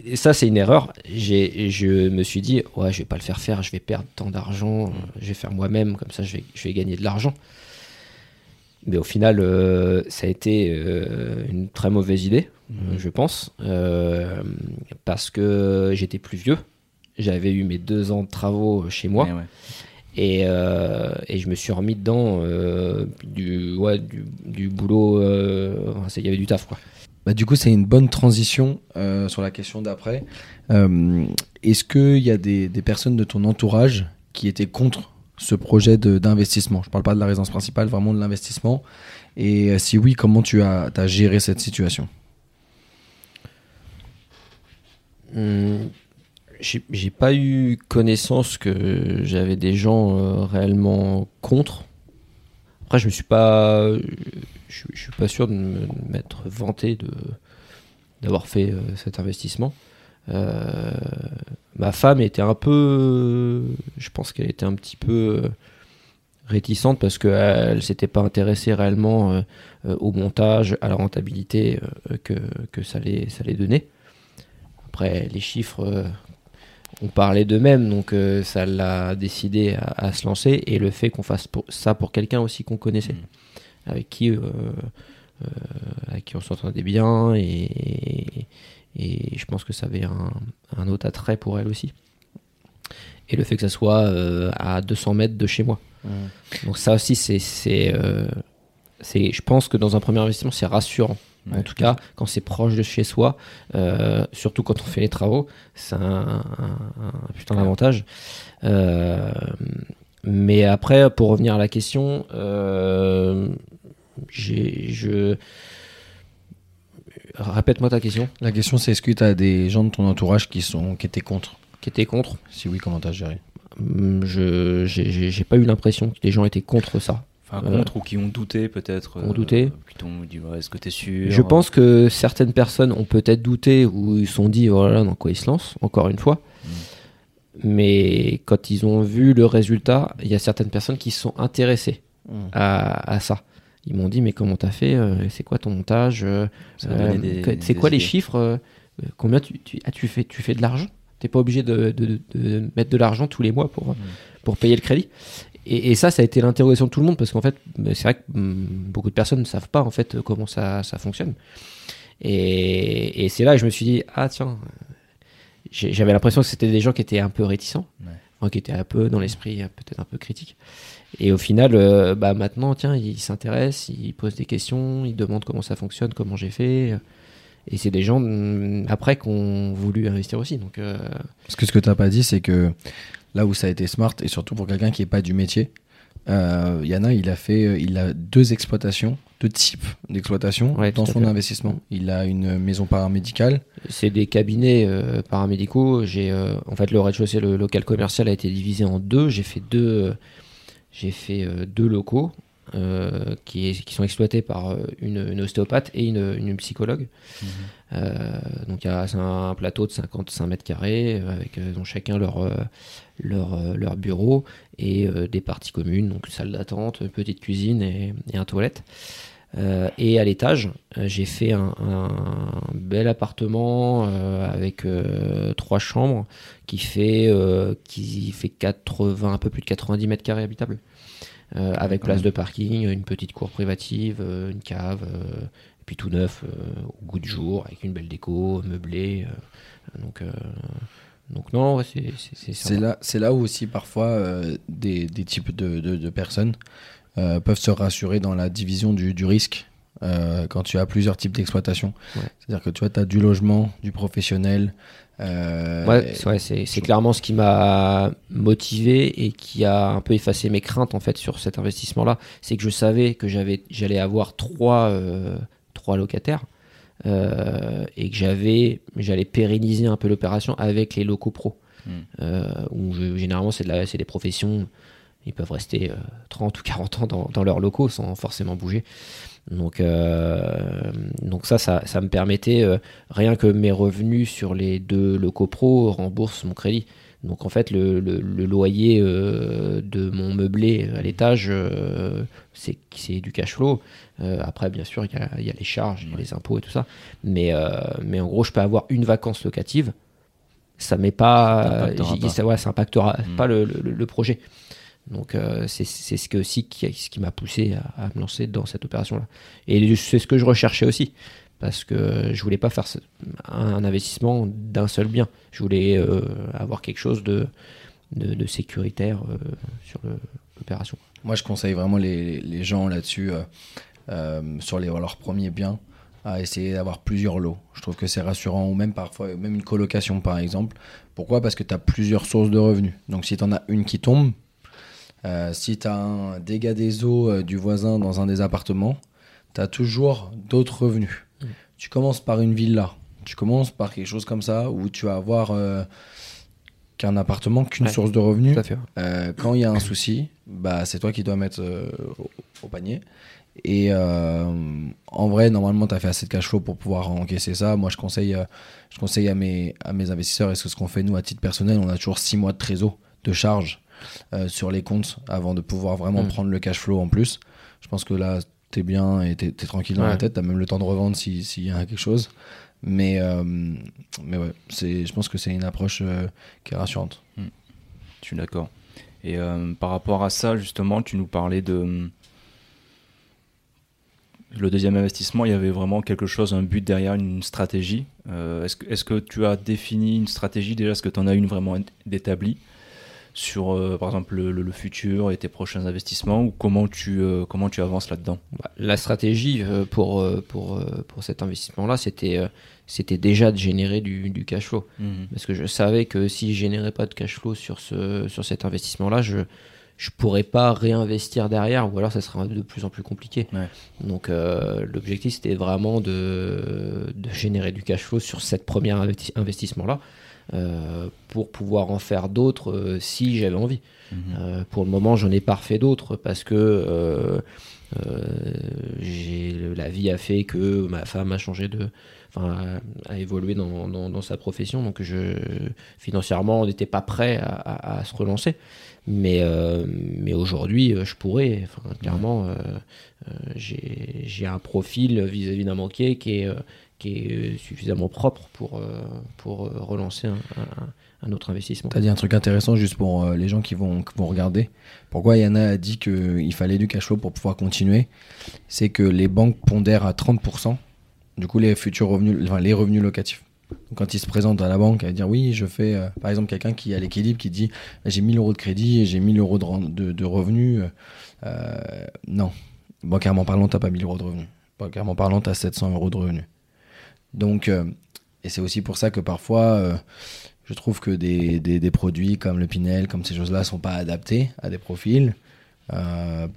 et ça, c'est une erreur. J'ai, je me suis dit Ouais, je vais pas le faire faire, je vais perdre tant d'argent, je vais faire moi-même, comme ça, je vais, je vais gagner de l'argent. Mais au final, euh, ça a été euh, une très mauvaise idée, euh, je pense, euh, parce que j'étais plus vieux. J'avais eu mes deux ans de travaux chez moi Ouais, ouais. et, euh, et je me suis remis dedans euh, du, ouais, du, du boulot. euh, Il y avait du taf, quoi. Bah, du coup, c'est une bonne transition euh, sur la question d'après. Euh, Est-ce qu'il y a des, des personnes de ton entourage qui étaient contre ce projet d'investissement Je ne parle pas de la résidence principale, vraiment de l'investissement. Et euh, si oui, comment tu as, as géré cette situation? Hum, J'ai pas eu connaissance que j'avais des gens euh, réellement contre. Après, je me suis pas. Je, suis pas sûr de m'être vanté d'avoir fait euh, cet investissement. Euh, ma femme était un peu. Je pense qu'elle était un petit peu euh, réticente parce qu'elle s'était pas intéressée réellement euh, euh, au montage, à la rentabilité euh, que, que ça, allait, ça allait donner. après, les chiffres euh, ont parlé d'eux-mêmes, donc euh, ça l'a décidé à, à se lancer. Et le fait qu'on fasse pour- ça pour quelqu'un aussi qu'on connaissait, Mm. avec qui, euh, euh, avec qui on s'entendait bien, et, et je pense que ça avait un, un autre attrait pour elle aussi. Et le fait que ça soit euh, à 200 mètres de chez moi. Donc ça aussi, c'est, c'est, euh, c'est, je pense que dans un premier investissement, c'est rassurant. En tout cas, quand c'est proche de chez soi, euh, surtout quand on fait les travaux, c'est un, un- un putain d'avantage. Euh, mais après, pour revenir à la question, j'ai, je... Répète-moi ta question. La question, c'est est-ce que tu as des gens de ton entourage qui, sont, qui étaient contre? Qui était contre Si oui, comment t'as géré? Hum, Je j'ai- pas eu l'impression que les gens étaient contre ça. Enfin, Euh, contre ou qui ont douté peut-être. ont douté. Qui t'ont dit, ouais, est-ce que t'es sûr? Je pense que certaines personnes ont peut-être douté ou ils se sont dit voilà dans quoi ils se lancent, encore une fois. Mais quand ils ont vu le résultat, il y a certaines personnes qui se sont intéressées à, à ça. Ils m'ont dit mais comment t'as fait euh, C'est quoi ton montage euh, que- C'est quoi les chiffres euh, Combien tu, tu, ah, tu fais Tu fais de l'argent? T'es pas obligé de, de- de mettre de l'argent tous les mois pour, pour payer le crédit? Et, et ça, ça a été l'interrogation de tout le monde parce qu'en fait, c'est vrai que hum, beaucoup de personnes ne savent pas en fait comment ça, ça fonctionne. Et, et c'est là que je me suis dit ah tiens, j'avais l'impression que c'était des gens qui étaient un peu réticents, Ouais. qui étaient un peu dans l'esprit euh, peut-être un peu critique. Et au final, euh, bah maintenant tiens, ils s'intéressent, ils posent des questions, ils demandent comment ça fonctionne, comment j'ai fait. Et c'est des gens hum, après qui ont voulu investir aussi. Donc euh, Parce que ce que tu n'as pas dit, c'est que là où ça a été smart, et surtout pour quelqu'un qui n'est pas du métier, euh, Yana, il a fait euh, il a deux exploitations, deux types d'exploitation Ouais, dans son fait. investissement. Il a une maison paramédicale. C'est des cabinets euh, paramédicaux. J'ai euh, en fait le rez-de-chaussée, le local commercial a été divisé en deux. J'ai fait deux, euh, j'ai fait euh, deux locaux euh, qui, est- qui sont exploités par euh, une, une ostéopathe et une, une psychologue. Euh, donc il y a c'est un plateau de 55 mètres carrés avec euh, dont chacun leur leur, leur bureau et des parties communes, donc une salle d'attente, une petite cuisine et, et un toilette. Euh, et à l'étage, euh, j'ai fait un, un bel appartement euh, avec euh, trois chambres qui fait, qui fait 80, un peu plus de 90 mètres carrés habitables. Avec place de parking, une petite cour privative, une cave, et puis tout neuf au goût du jour, avec une belle déco, meublé. donc, donc non, ouais, c'est là, là où aussi parfois euh, des, des types de, de- de personnes euh, peuvent se rassurer dans la division du, du risque euh, quand tu as plusieurs types d'exploitation. Ouais. C'est-à-dire que tu vois, tu as du logement, du professionnel. euh, Ouais, c'est ouais, c'est- clairement ce qui m'a motivé et qui a un peu effacé mes craintes en fait sur cet investissement-là. C'est que je savais que j'avais, j'allais avoir trois, euh, trois locataires et que j'avais, j'allais pérenniser un peu l'opération avec les locaux pro. Mm. Euh, où je- généralement c'est de la- c'est des professions, ils peuvent rester euh, 30 ou 40 ans dans, dans leurs locaux sans forcément bouger. Donc, euh, donc ça, ça, ça me permettait, euh, rien que mes revenus sur les deux locaux pro remboursent mon crédit. Donc en fait, le, le- le loyer euh, de mon meublé à l'étage, euh, c'est du cash flow. Euh, après, bien sûr, il y a, il y a les charges, il y a les impôts et tout ça. Mais, euh, mais en gros, je peux avoir une vacance locative. Ça m'est pas, Ça pas. ouais, ça impactera Mm. pas le- le projet. Donc euh, c'est ce que aussi qui, ce qui m'a poussé à, me lancer dans cette opération-là. Et c'est ce que je recherchais aussi, parce que je voulais pas faire un investissement d'un seul bien. Je voulais euh, avoir quelque chose de, de, sécuritaire euh, sur l'opération. Moi, je conseille vraiment les, les gens là-dessus, euh, sur les, leurs premiers biens, à essayer d'avoir plusieurs lots. Je trouve que c'est rassurant, ou même parfois, même une colocation par exemple. Pourquoi? Parce que tu as plusieurs sources de revenus. Donc si tu en as une qui tombe, euh, si tu as un dégât des eaux euh, du voisin dans un des appartements, tu as toujours d'autres revenus. Mm. Tu commences par une villa, tu commences par quelque chose comme ça, où tu vas avoir euh, qu'un appartement, qu'une Ouais. source de revenus. Euh, quand il y a un souci, bah, c'est toi qui dois mettre au, au panier. Et en vrai, normalement, tu as fait assez de cash flow pour pouvoir encaisser ça. Moi, je conseille, je conseille à, mes, à mes investisseurs, et c'est ce qu'on fait nous à titre personnel, on a toujours 6 mois de trésor, de charge euh, sur les comptes avant de pouvoir vraiment Mm. prendre le cash flow en plus. Je pense que là, t'es bien et t'es tranquille dans la tête. T'as même le temps de revendre si- s'il y a quelque chose. Mais, euh, mais ouais, je pense que c'est une approche euh, qui est rassurante. Je suis d'accord. Et par rapport à ça, justement, tu nous parlais de. Le deuxième investissement, il y avait vraiment quelque chose, un but derrière, une stratégie. Euh, est-ce, que, est-ce que tu as défini une stratégie déjà? Est-ce que tu en as une vraiment d'établie? Sur, euh, par exemple, le, futur et tes prochains investissements Ou comment tu, euh, comment tu avances là-dedans? Bah, La stratégie euh, pour, pour, pour cet investissement-là, c'était c'était déjà de générer du, du cash flow. Parce que je savais que si je générais pas de cash flow sur, ce, sur cet investissement-là, je je pourrais pas réinvestir derrière, ou alors ça serait de plus en plus compliqué. Ouais. Donc euh, l'objectif, c'était vraiment de, de générer du cash flow sur cette première investi- investissement-là, euh, pour pouvoir en faire d'autres euh, si j'avais envie. Mhm. Euh, pour le moment, j'en ai pas refait d'autres parce que euh, euh, la vie a fait que ma femme a changé de, enfin, a, a évolué dans, dans, dans sa profession, donc je financièrement, on n'était pas prêt à, à- à se relancer. Mais euh, mais aujourd'hui, euh, je pourrais. Enfin, clairement, euh, euh, j'ai un profil vis-à-vis d'un banquier qui est euh, qui est suffisamment propre pour euh, pour euh, relancer un, autre investissement. T'as dit un truc intéressant juste pour euh, les gens qui vont, qui vont regarder. Pourquoi Yana a dit qu'il fallait du cash flow pour pouvoir continuer? C'est que les banques pondèrent à 30%, du coup, les futurs revenus, enfin, les revenus locatifs. Donc, quand ils se présentent à la banque, va dire oui, je fais, euh, par exemple, quelqu'un qui a l'équilibre qui dit j'ai 1000 euros de crédit et j'ai 1000 euros de, de, revenus. Euh, non, bancairement parlant, t'as pas 1000 euros de revenus. Bancairement parlant, t'as 700 euros de revenus. Donc, euh, et c'est aussi pour ça que parfois, euh, je trouve que des, des, des produits comme le Pinel, comme ces choses-là, sont pas adaptés à des profils. Euh,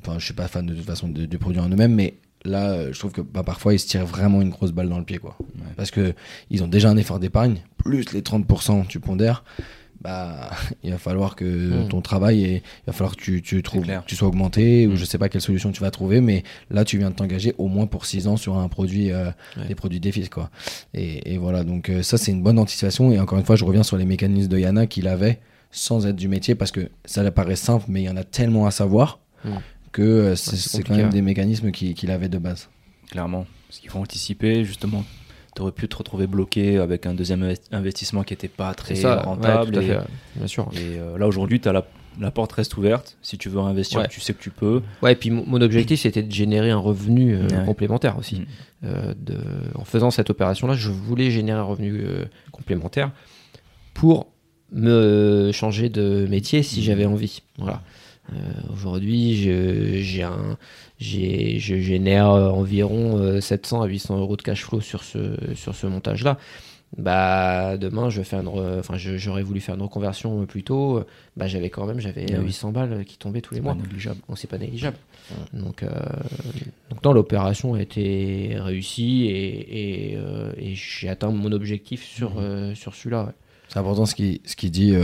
Enfin, je suis pas fan de toute façon de- du produit en eux-mêmes, mais là, je trouve que bah, parfois ils se tirent vraiment une grosse balle dans le pied, quoi. Parce que ils ont déjà un effort d'épargne, plus les 30% tu pondères, bah, il va falloir que Mm. ton travail, et, il va falloir que tu, tu trouves, que tu sois augmenté, ou Mm. je sais pas quelle solution tu vas trouver, mais là, tu viens de t'engager au moins pour 6 ans sur un produit, euh, Ouais. des produits défis, quoi. Et, et voilà, donc euh, ça, c'est une bonne anticipation. Et encore une fois, je reviens sur les mécanismes de Yana qu'il avait sans être du métier, parce que ça paraît simple, mais il y en a tellement à savoir Mm. que euh, c'est quand même des mécanismes qu'il qu'il avait de base. Clairement. Parce qu'il faut anticiper, justement. Tu aurais pu te retrouver bloqué avec un deuxième invest- investissement qui n'était pas très ouais, rentable. tout à et- fait, ouais, bien sûr. Et euh, là aujourd'hui, la, la porte reste ouverte. Si tu veux réinvestir, Ouais. tu sais que tu peux. Ouais, et puis mon, objectif c'était de générer un revenu euh, Ouais. complémentaire aussi. Mm. Euh, de, en faisant cette opération-là, je voulais générer un revenu complémentaire pour me changer de métier si j'avais envie. Voilà. Aujourd'hui, j'ai un, je génère euh, environ euh, 700 à 800 euros de cash flow sur ce, sur ce montage-là. Bah, demain, je vais faire une re- enfin, j'aurais voulu faire une reconversion euh, plus tôt. Bah, j'avais quand même, j'avais Ah oui. 800 balles qui tombaient tous les mois. négligeable. Donc c'est pas négligeable. Donc, euh, donc non, l'opération a été réussie et, et, euh, et j'ai atteint mon objectif sur, euh, sur celui-là. ouais. C'est important ce qu'il ce qu'il dit.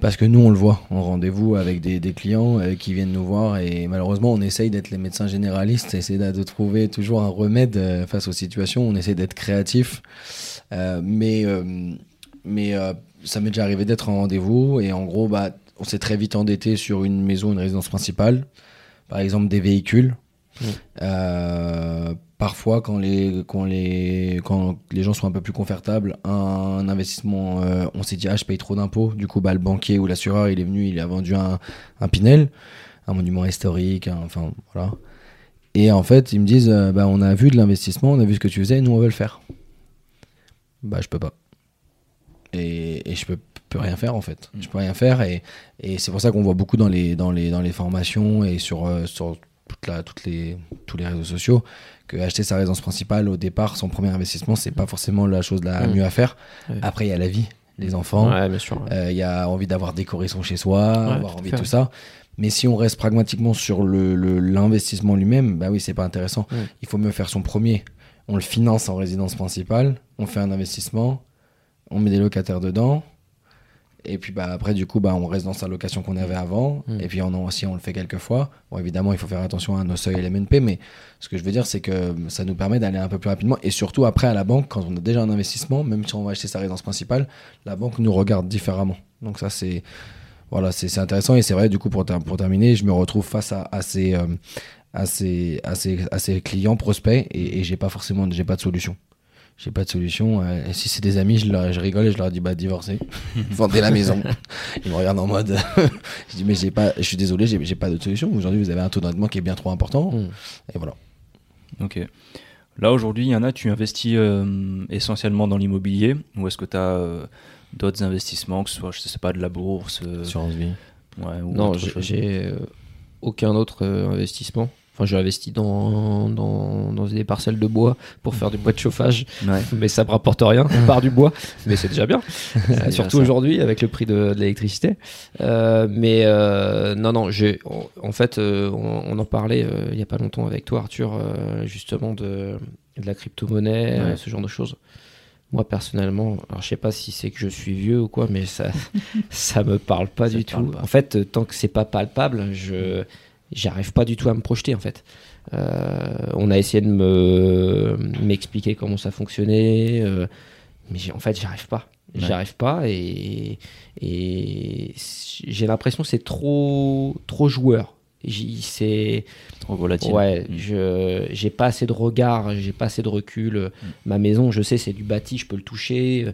Parce que nous, on le voit en rendez-vous avec des, clients euh, qui viennent nous voir et malheureusement, on essaye d'être les médecins généralistes, essayer de, trouver toujours un remède euh, face aux situations. On essaie d'être créatif. Euh, mais ça m'est déjà arrivé d'être en rendez-vous et en gros, bah, on s'est très vite endetté sur une maison, une résidence principale. Par exemple, des véhicules. Mm. Euh, parfois, quand les, quand, les, quand les gens sont un peu plus confortables, un, investissement, euh, on s'est dit, ah, je paye trop d'impôts. Du coup, bah, le banquier ou l'assureur, il est venu, il a vendu un, un Pinel, un monument historique, un- enfin, voilà. Et en fait, ils me disent, euh, bah, on a vu de l'investissement, on a vu ce que tu faisais, nous, on veut le faire. Bah, je peux pas. Et, et je peux, peux rien faire, en fait. Mm. Je peux rien faire. Et, et c'est pour ça qu'on voit beaucoup dans les, dans les, dans les formations et sur, sur toute la, toutes les, tous les réseaux sociaux que acheter sa résidence principale au départ, son premier investissement, c'est pas forcément la chose la Mm. mieux à faire. Après, il y a la vie, les enfants. Ouais, ouais. Euh, Il y a envie d'avoir décoré son chez soi, avoir envie de tout ça. Mais si on reste pragmatiquement sur le- le- l'investissement lui-même, bah oui, c'est pas intéressant. Mm. Il faut mieux faire son premier. On le finance en résidence principale, on fait un investissement, on met des locataires dedans. Et puis bah, après, du coup, bah, on reste dans sa location qu'on avait avant. Mm. Et puis on en, aussi, on le fait quelques fois. Bon, évidemment, il faut faire attention à nos seuils LMNP, mais ce que je veux dire, c'est que ça nous permet d'aller un peu plus rapidement. Et surtout, après, à la banque, quand on a déjà un investissement, même si on va acheter sa résidence principale, la banque nous regarde différemment. Donc ça, c'est voilà, c'est c'est intéressant et c'est vrai, du coup, pour, ter- pour terminer, je me retrouve face à, à ces, euh, à ces, à ces, à ces clients prospects et, et j'ai pas forcément, j'ai pas de solution. J'ai pas de solution. euh, et si c'est des amis, je, leur, je rigole et je leur dis bah divorcez, vendez la maison. Ils me regardent en mode. je dis mais j'ai pas, je suis désolé, j'ai j'ai pas d'autre solution. Aujourd'hui, vous avez un taux d'endettement qui est bien trop important. Mm. Et voilà. Ok. Là aujourd'hui, il y en a, tu investis euh, essentiellement dans l'immobilier ou est-ce que tu as d'autres investissements, que ce soit, je sais pas, de la bourse euh, Assurance vie. ouais, ou Non, j'ai- euh, aucun autre euh, investissement. Enfin, j'ai investi dans, dans, dans des parcelles de bois pour faire du bois de chauffage, Ouais. mais ça me rapporte rien, par du bois, mais c'est déjà bien. Euh, surtout aujourd'hui avec le prix de, de l'électricité. Euh, mais euh, non, non, j'ai, en, fait, on, on en parlait il y a pas longtemps avec toi, Arthur, justement de, de la crypto-monnaie, Ouais. ce genre de choses. Moi personnellement, alors je sais pas si c'est que je suis vieux ou quoi, mais ça, ça me parle pas Ça du tout. pas. En fait, tant que c'est pas palpable, je j'arrive pas du tout à me projeter en fait. Euh, on a essayé de me m'expliquer comment ça fonctionnait, euh, mais en fait, j'arrive pas. Ouais. J'arrive pas et, et j'ai l'impression que c'est trop trop joueur. C'est Trop volatile. Ouais, Mm. je j'ai pas assez de regard, j'ai pas assez de recul. Ma maison, je sais, c'est du bâti, je peux le toucher.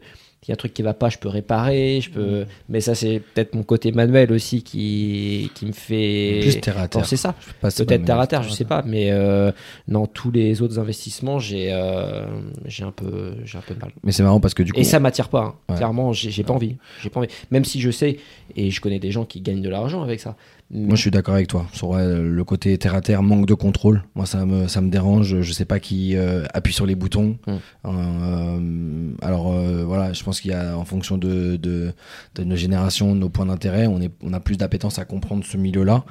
Il y a un truc qui va pas, je peux réparer, je peux. Mais ça, c'est peut-être mon côté manuel aussi qui qui me fait. Plus terre à terre. penser ça. C'est Peut-être terre à terre, je sais pas, mais euh, dans tous les autres investissements, j'ai euh, j'ai un peu j'ai un peu de mal. Mais c'est marrant parce que du coup. Et ça m'attire pas. hein. Ouais. Clairement, j'ai pas envie. J'ai pas envie. Même si je sais et je connais des gens qui gagnent de l'argent avec ça. Moi, je suis d'accord avec toi. Sur ouais, le côté terre à terre, manque de contrôle. Moi, ça me, ça me dérange. Je sais pas qui euh, appuie sur les boutons. Mm. Euh, alors, euh, voilà, je pense qu'il y a, en fonction de, de, de nos générations, nos points d'intérêt, on, est, on a plus d'appétence à comprendre ce milieu-là.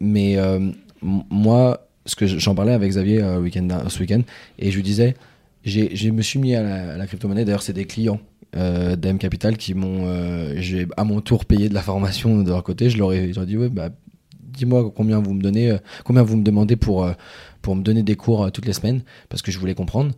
Mais moi, ce que je- j'en parlais avec Xavier week-end, ce week-end, et je lui disais, j'ai, je me suis mis à la, la crypto-monnaie. D'ailleurs, c'est des clients euh, d'AM Capital qui m'ont, euh, j'ai à mon tour payé de la formation de leur côté. Je leur ai, je leur ai dit, ouais, bah, dis-moi combien vous me donnez, euh, combien vous me demandez pour, euh, pour me donner des cours toutes les semaines, parce que je voulais comprendre.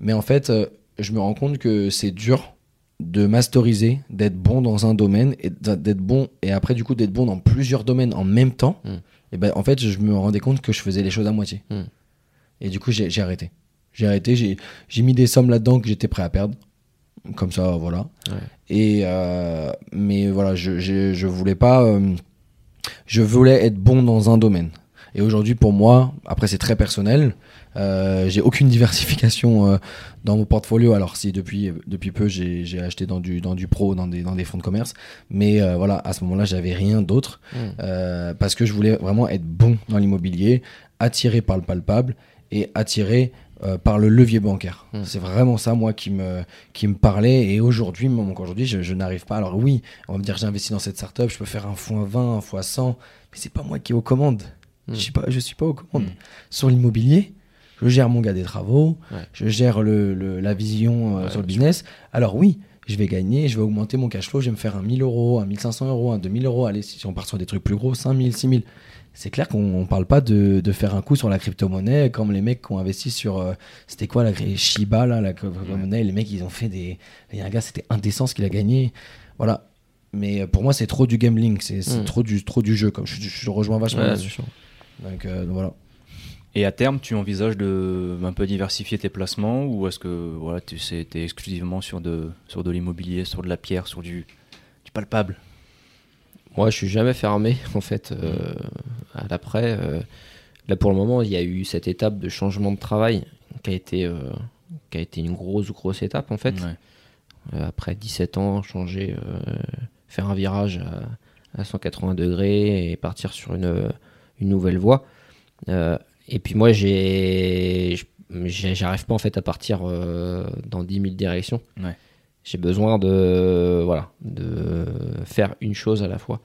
Mais en fait, je me rends compte que c'est dur de masteriser, d'être bon dans un domaine et d'être bon et après du coup d'être bon dans plusieurs domaines en même temps. Mm. Et ben en fait, je me rendais compte que je faisais les choses à moitié. Mm. Et du coup, j'ai arrêté. J'ai arrêté, j'ai mis des sommes là-dedans que j'étais prêt à perdre. Comme ça, voilà. Ouais. Et euh, mais voilà, je, je, je voulais pas. euh, je voulais être bon dans un domaine. Et aujourd'hui, pour moi, après c'est très personnel. Euh, j'ai aucune diversification dans mon portfolio. Alors si depuis depuis peu j'ai j'ai acheté dans du dans du pro, dans des dans des fonds de commerce, mais voilà, à ce moment-là, j'avais rien d'autre Mm. euh, parce que je voulais vraiment être bon dans l'immobilier, attiré par le palpable et attiré euh, par le levier bancaire. Mm. C'est vraiment ça, moi, qui me, qui me parlait. Et aujourd'hui, aujourd'hui, je, je n'arrive pas. Alors oui, on va me dire, j'ai investi dans cette startup, je peux faire un fois 20, un fois 100, mais c'est pas moi qui est aux commandes. Mm. Je suis pas, je suis pas aux commandes. Mm. Sur l'immobilier, je gère mon gars des travaux, Ouais. je gère le, le- la vision euh, Ouais, sur le business. Alors oui, je vais gagner, je vais augmenter mon cash flow, je vais me faire un 1000 euros, un 1500 euros, un 2000 euros. Allez, si on part sur des trucs plus gros, 5000, 6000. C'est clair qu'on on parle pas de, de faire un coup sur la crypto-monnaie comme les mecs qui ont investi sur. euh, c'était quoi la Shiba, là, la crypto-monnaie Les mecs, ils ont fait des. Il y a un gars, c'était indécent ce qu'il a gagné. Voilà. Mais euh, pour moi, c'est trop du gambling, c'est Mm. trop, du, trop du jeu. Comme je, je, je rejoins vachement Ouais, là-dessus. sûr. Donc euh, voilà. Et à terme, tu envisages de un peu diversifier tes placements ou est-ce que voilà, tu sais, es exclusivement sur de, sur de l'immobilier, sur de la pierre, sur du, du palpable? Moi, je suis jamais fermé, en fait, euh, à l'après. euh, là, pour le moment, il y a eu cette étape de changement de travail qui a été, euh, qui a été une grosse, grosse étape, en fait. Ouais. Euh, après 17 ans, changer, faire un virage à, à 180 degrés et partir sur une, une nouvelle voie. Et puis moi, j'ai, j'arrive pas en fait à partir dans 10 000 directions. Ouais. J'ai besoin de, voilà, de faire une chose à la fois.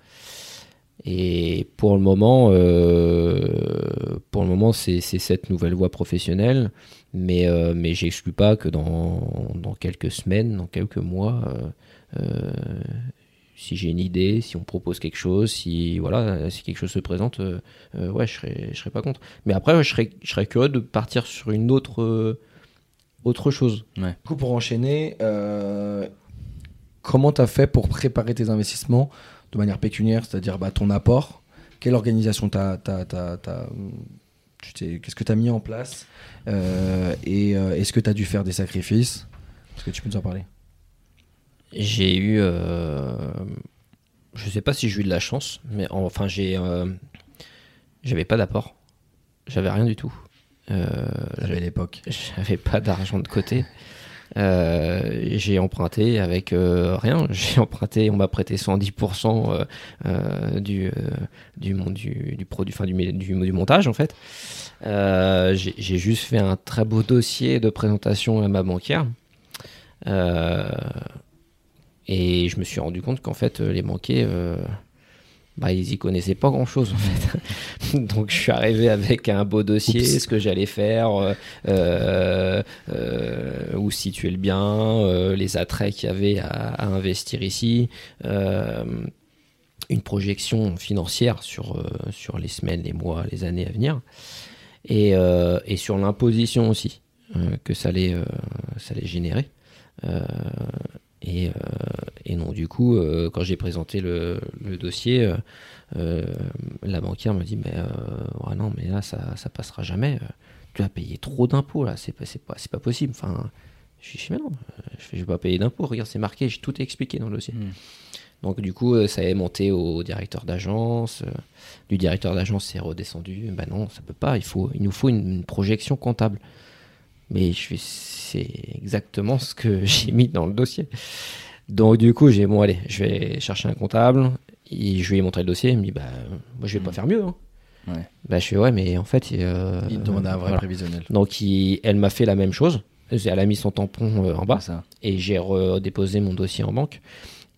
Et pour le moment, euh, pour le moment, c'est cette nouvelle voie professionnelle, mais euh, mais j'exclus pas que dans, dans quelques semaines, dans quelques mois, euh, euh, si j'ai une idée, si on propose quelque chose, si voilà, si quelque chose se présente, ouais, je serais je serais pas contre. Mais après, je serais je serais curieux de partir sur une autre autre chose. Du coup, pour enchaîner, euh, comment tu as fait pour préparer tes investissements de manière pécuniaire, c'est-à-dire bah, ton apport, quelle organisation tu as, qu'est-ce que tu as mis en place? Euh, et euh, est-ce que tu as dû faire des sacrifices? Est-ce que tu peux nous en parler? J'ai eu, euh, je sais pas si j'ai eu de la chance, mais enfin j'ai, j'avais pas d'apport, j'avais rien du tout. J'avais l'époque. J'avais pas d'argent de côté. Euh, j'ai emprunté avec euh, rien. J'ai emprunté, on m'a prêté 110% euh, du, du, du, du, produit, enfin, du, du, montage en fait. j'ai juste fait un très beau dossier de présentation à ma banquière. et je me suis rendu compte qu'en fait, les banquiers bah, ils y connaissaient pas grand chose en fait. Donc je suis arrivé avec un beau dossier, ce que j'allais faire, euh, euh, euh, où situer le bien, les attraits qu'il y avait à, à investir ici, une projection financière sur, sur les semaines, les mois, les années à venir, et, et sur l'imposition aussi que ça allait, ça allait générer. Et, euh, et, non, du coup, euh, quand j'ai présenté le, le dossier, euh, la banquière me dit Mais ouais, non, mais là, ça, ça passera jamais. Tu as payé trop d'impôts, là, c'est pas, pas, pas possible. Enfin, je dis Mais non, je ne vais pas payer d'impôts. Regarde, c'est marqué, j'ai tout expliqué dans le dossier. Hmm. Donc, du coup, ça est monté au directeur d'agence. du directeur d'agence, c'est redescendu. Ben non, ça peut pas. Il, faut, il nous faut une, une projection comptable. Mais je c'est exactement ce que j'ai mis dans le dossier. Donc du coup, j'ai bon allez, je vais chercher un comptable. Et je lui ai montré le dossier. Il me dit bah moi je vais pas mm. faire mieux. Hein. Ouais. Bah je fais ouais mais en fait euh, il demande un vrai prévisionnel. Donc elle m'a fait la même chose. Elle a mis son tampon euh, en bas et j'ai redéposé mon dossier en banque.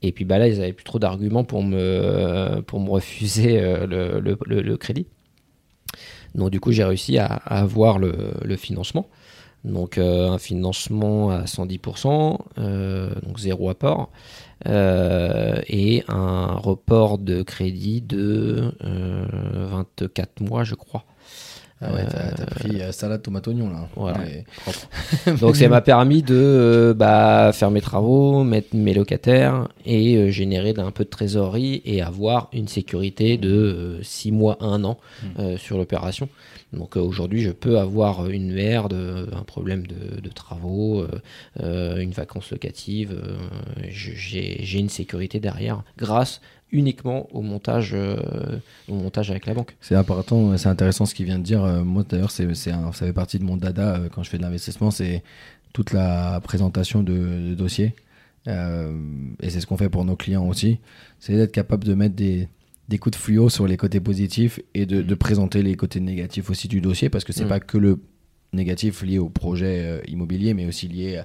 Et puis bah là ils avaient plus trop d'arguments pour me pour me refuser euh, le, le, le, crédit. Donc du coup j'ai réussi à, à avoir le, financement. Donc euh, un financement à 110%, euh, donc zéro apport, euh, et un report de crédit de 24 mois, je crois. Ah ouais, t'as, pris salade, tomate, oignon là. Voilà. Donc ça m'a permis de bah, faire mes travaux, mettre mes locataires et générer un peu de trésorerie et avoir une sécurité de 6 mois, 1 an mmh. sur l'opération. Donc euh, aujourd'hui, je peux avoir une merde, un problème de, travaux, euh, euh, une vacance locative. J'ai une sécurité derrière grâce uniquement au montage, au montage avec la banque. C'est important, c'est intéressant ce qu'il vient de dire. Moi d'ailleurs, c'est ça fait partie de mon dada quand je fais de l'investissement, c'est toute la présentation de dossiers. et c'est ce qu'on fait pour nos clients aussi. C'est d'être capable de mettre des, des coups de fluo sur les côtés positifs et de, de présenter les côtés négatifs aussi du dossier parce que c'est mm. pas que le négatif lié au projet euh, immobilier mais aussi lié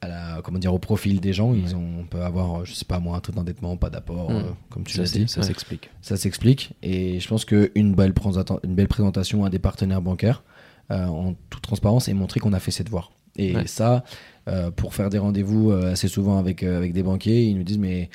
à la comment dire au profil des gens. Ils ont on peut avoir je sais pas moi un taux d'endettement pas d'apport mm. euh, comme tu l'as dit. ça s'explique. Ça s'explique. Et je pense que une belle une belle présentation à des partenaires bancaires euh, en toute transparence et montrer qu'on a fait cette devoir et ça pour faire des rendez-vous assez souvent avec avec des banquiers ils nous disent mais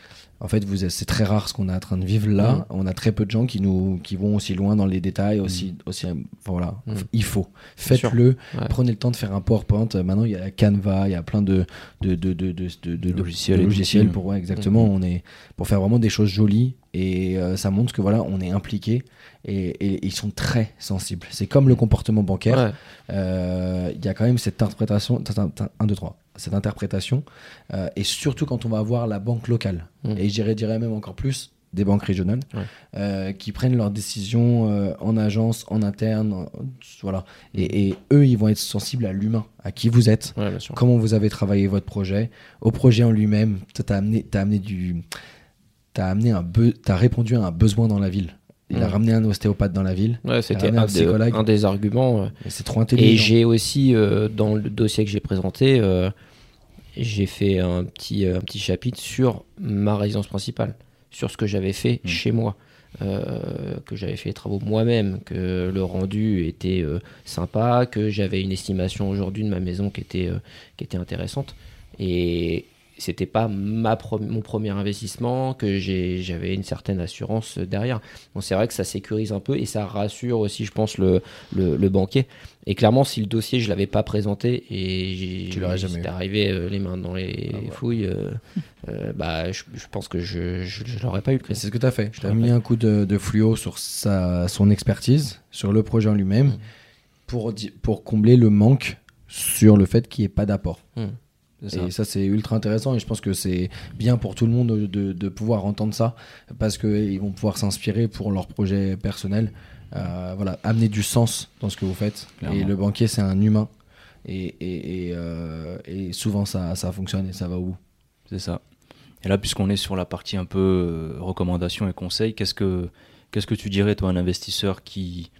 en fait, vous, c'est très rare ce qu'on est en train de vivre là. Mm. On a très peu de gens qui nous, qui vont aussi loin dans les détails, aussi, mm. aussi, voilà. Mm. Il faut, faites-le. Prenez le temps de faire un PowerPoint. Maintenant, il y a Canva, il y a plein de, de, de, de, de, logiciels, logiciels pour, ouais, exactement. On est pour faire vraiment des choses jolies et euh, ça montre que voilà, on est impliqué et, et, ils sont très sensibles. C'est comme le comportement bancaire. Euh, il y a quand même cette interprétation. 1, 2, 3 cette interprétation, euh, et surtout quand on va voir la banque locale, mmh. et je dirais, même encore plus des banques régionales, euh, qui prennent leurs décisions en agence, en interne, voilà. Mmh. Et, eux, ils vont être sensibles à l'humain, à qui vous êtes, comment vous avez travaillé votre projet, au projet en lui-même. Tu as amené, as amené du, as amené un as répondu à un besoin dans la ville. Il a mmh. ramené un ostéopathe dans la ville. c'était un, un, des arguments. C'est trop intelligent. Et j'ai aussi, dans le dossier que j'ai présenté, j'ai fait un petit, euh, un petit chapitre sur ma résidence principale, sur ce que j'avais fait mmh. chez moi. Euh, que j'avais fait les travaux moi-même, que le rendu était euh, sympa, que j'avais une estimation aujourd'hui de ma maison qui était, qui était intéressante. Et, c'était pas ma mon premier investissement, que j'avais une certaine assurance derrière. Donc c'est vrai que ça sécurise un peu et ça rassure aussi, je pense, le, le, banquier. Et clairement, si le dossier je l'avais pas présenté et j'étais arrivé euh, les mains dans les ah fouilles, euh, euh, bah je, pense que je, je, l'aurais pas eu. C'est ce que tu as fait. Tu as mis un coup de, de, fluo sur sa, son expertise, sur le projet en lui-même, mmh. pour, pour combler le manque sur le fait qu'il n'y ait pas d'apport. Mmh. Et ça, c'est ultra intéressant et je pense que c'est bien pour tout le monde de, de pouvoir entendre ça parce qu'ils vont pouvoir s'inspirer pour leur projet personnel. Euh, voilà, amener du sens dans ce que vous faites. Et le banquier, c'est un humain. Et, et, euh, et, souvent, ça, ça fonctionne et ça va au bout. C'est ça. Et là, puisqu'on est sur la partie un peu euh, recommandations et conseils, qu'est-ce que, qu'est-ce que tu dirais, toi, un investisseur qui,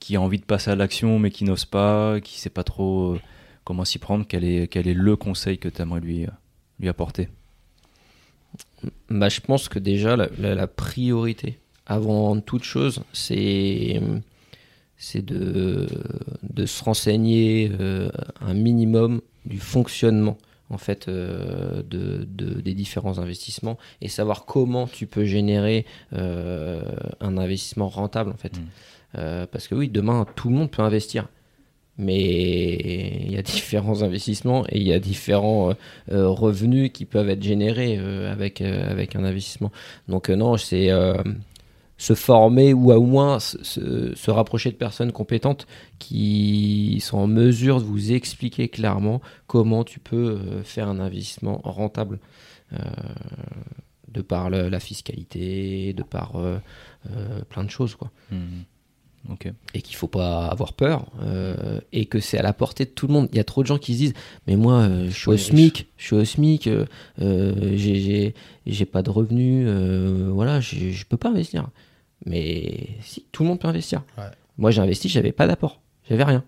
qui a envie de passer à l'action mais qui n'ose pas, qui sait pas trop comment s'y prendre quel est, quel est le conseil que tu aimerais lui, lui apporter? Bah, Je pense que déjà, la, priorité, avant toute chose, c'est c'est de, de se renseigner euh, un minimum du fonctionnement en fait euh, de, des différents investissements et savoir comment tu peux générer euh, un investissement rentable en fait. Mmh. parce que oui demain tout le monde peut investir mais il y a différents investissements et il y a différents euh, euh, revenus qui peuvent être générés euh, avec, avec un investissement. Donc non, c'est se former ou au moins se, se, rapprocher de personnes compétentes qui sont en mesure de vous expliquer clairement comment tu peux faire un investissement rentable de par la fiscalité, de par plein de choses. quoi. Mmh et qu'il faut pas avoir peur euh, et que c'est à la portée de tout le monde. Il y a trop de gens qui se disent mais moi euh, je suis au SMIC, je suis au SMIC, euh, j'ai pas de revenus, voilà, je peux pas investir. Mais si, tout le monde peut investir. Moi j'ai investi, j'avais pas d'apport, j'avais rien.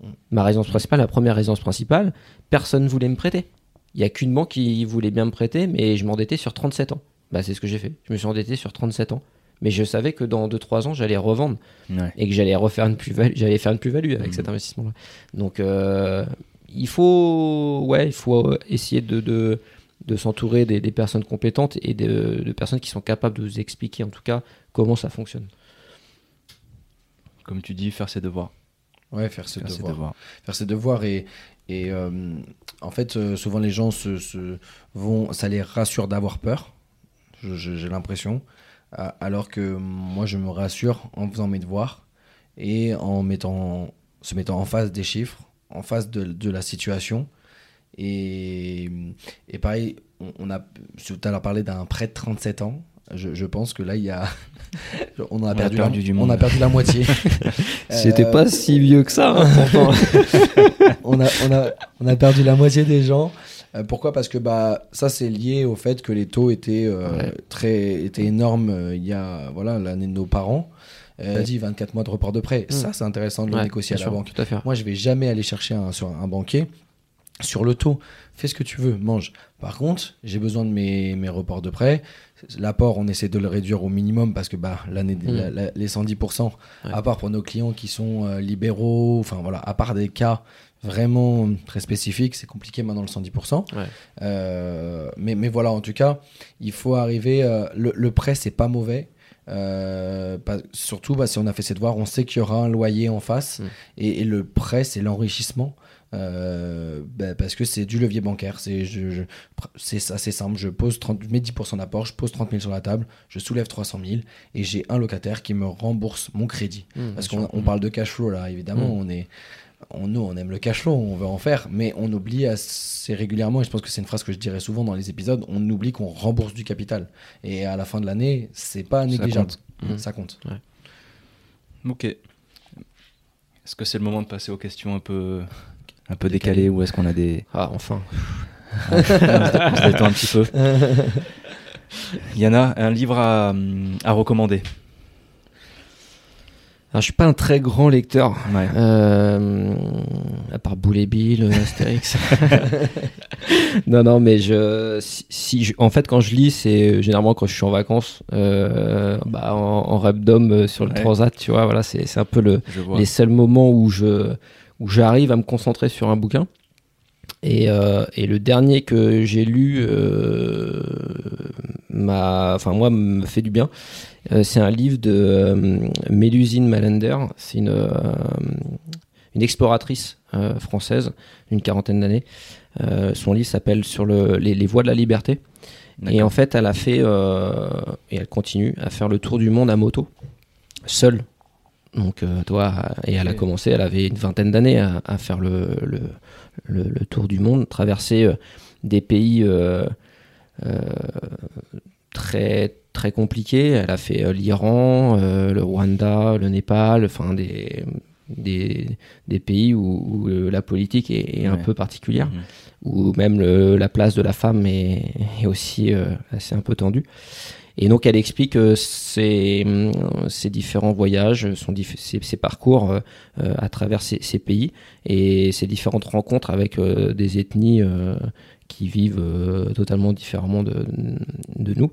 Mm. Ma résidence principale, la première résidence principale, personne ne voulait me prêter. Il y a qu'une banque qui voulait bien me prêter, mais je m'endettais sur 37 ans. Bah, c'est ce que j'ai fait. Je me suis endetté sur 37 ans mais je savais que dans 2-3 ans, j'allais revendre et que j'allais refaire une plus-value, j'allais faire une plus-value avec mmh. cet investissement-là. Donc, euh, il faut, ouais, il faut essayer de, de, de s'entourer des, des, personnes compétentes et de, de, personnes qui sont capables de vous expliquer, en tout cas, comment ça fonctionne. Comme tu dis, faire ses devoirs. Ouais, faire ses, devoirs. Faire ses devoirs et, et euh, en fait, euh, souvent les gens se, se, vont, ça les rassure d'avoir peur. J'ai l'impression. Alors que moi, je me rassure en faisant mes devoirs et en mettant, se mettant en face des chiffres, en face de, la situation. Et, et pareil, on, a tout à l'heure parlé d'un prêt de 37 ans. Je, pense que là, il y a. on, a, perdu, la, du on a perdu la moitié. C'était pas si vieux que ça, hein, on, a, on, a, on a perdu la moitié des gens. Euh, pourquoi? Parce que bah, ça, c'est lié au fait que les taux étaient, euh, très, étaient énormes euh, il y a voilà l'année de nos parents. Euh, dit 24 mois de report de prêt. Hmm. Ça, c'est intéressant de le négocier à la banque. Moi, je vais jamais aller chercher un, sur un banquier sur le taux. Fais ce que tu veux, mange. Par contre, j'ai besoin de mes, mes reports de prêt. L'apport, on essaie de le réduire au minimum parce que bah, l'année, hmm. les 110%, à part pour nos clients qui sont libéraux, enfin voilà, à part des cas vraiment très spécifique. C'est compliqué maintenant le 110%. Euh, mais, mais voilà, en tout cas, il faut arriver. Euh, le, prêt, c'est pas mauvais. Euh, surtout bah, si on a fait cette devoirs, on sait qu'il y aura un loyer en face. Mm. Et, le prêt, c'est l'enrichissement. Bah, parce que c'est du levier bancaire. C'est je, assez simple. Je pose 30, mets 10% d'apport, je pose 30 000 sur la table, je soulève 300 000 et j'ai un locataire qui me rembourse mon crédit. Mm, parce qu'on on parle de cash flow là, évidemment. Mm. On est on, nous, on aime le cash flow, on veut en faire, mais on oublie assez régulièrement, et je pense que c'est une phrase que je dirais souvent dans les épisodes, on oublie qu'on rembourse du capital. Et à la fin de l'année, c'est pas négligeable. Ça compte. Mmh. Ok. Est-ce que c'est le moment de passer aux questions un peu, un peu décalées, ou est-ce qu'on a des. Ah, enfin. on se détend un petit peu. Yana, un livre à recommander alors, je suis pas un très grand lecteur, euh, à part Boulet Bill, euh, Astérix. non, non, mais je, si, en fait, quand je lis, c'est euh, généralement quand je suis en vacances, euh, bah, en, en rap d'homme sur le transat, tu vois. Voilà, c'est un peu le, les seuls moments où je où j'arrive à me concentrer sur un bouquin. Et, euh, et le dernier que j'ai lu, euh, m'a, enfin moi, me fait du bien. Euh, c'est un livre de Mélusine Malander. C'est une, une exploratrice française d'une quarantaine d'années. Son livre s'appelle Sur le, les, les voies de la liberté. Et en fait, elle a fait, euh, et elle continue à faire le tour du monde à moto, seule. Donc, euh, toi, et elle a commencé, elle avait une vingtaine d'années à, à faire le, le, le, le tour du monde, traverser euh, des pays euh, euh, très très compliqués. Elle a fait l'Iran, le Rwanda, le Népal, enfin des, des, des pays où, où, la politique est, est un Ouais. peu particulière Mhm. où même la place de la femme est, est aussi assez un peu tendue. Et donc elle explique euh, ses, hum, ses différents voyages, ses, parcours euh, euh, à travers ces, pays et ses différentes rencontres avec euh, des ethnies euh, qui vivent euh, totalement différemment de nous.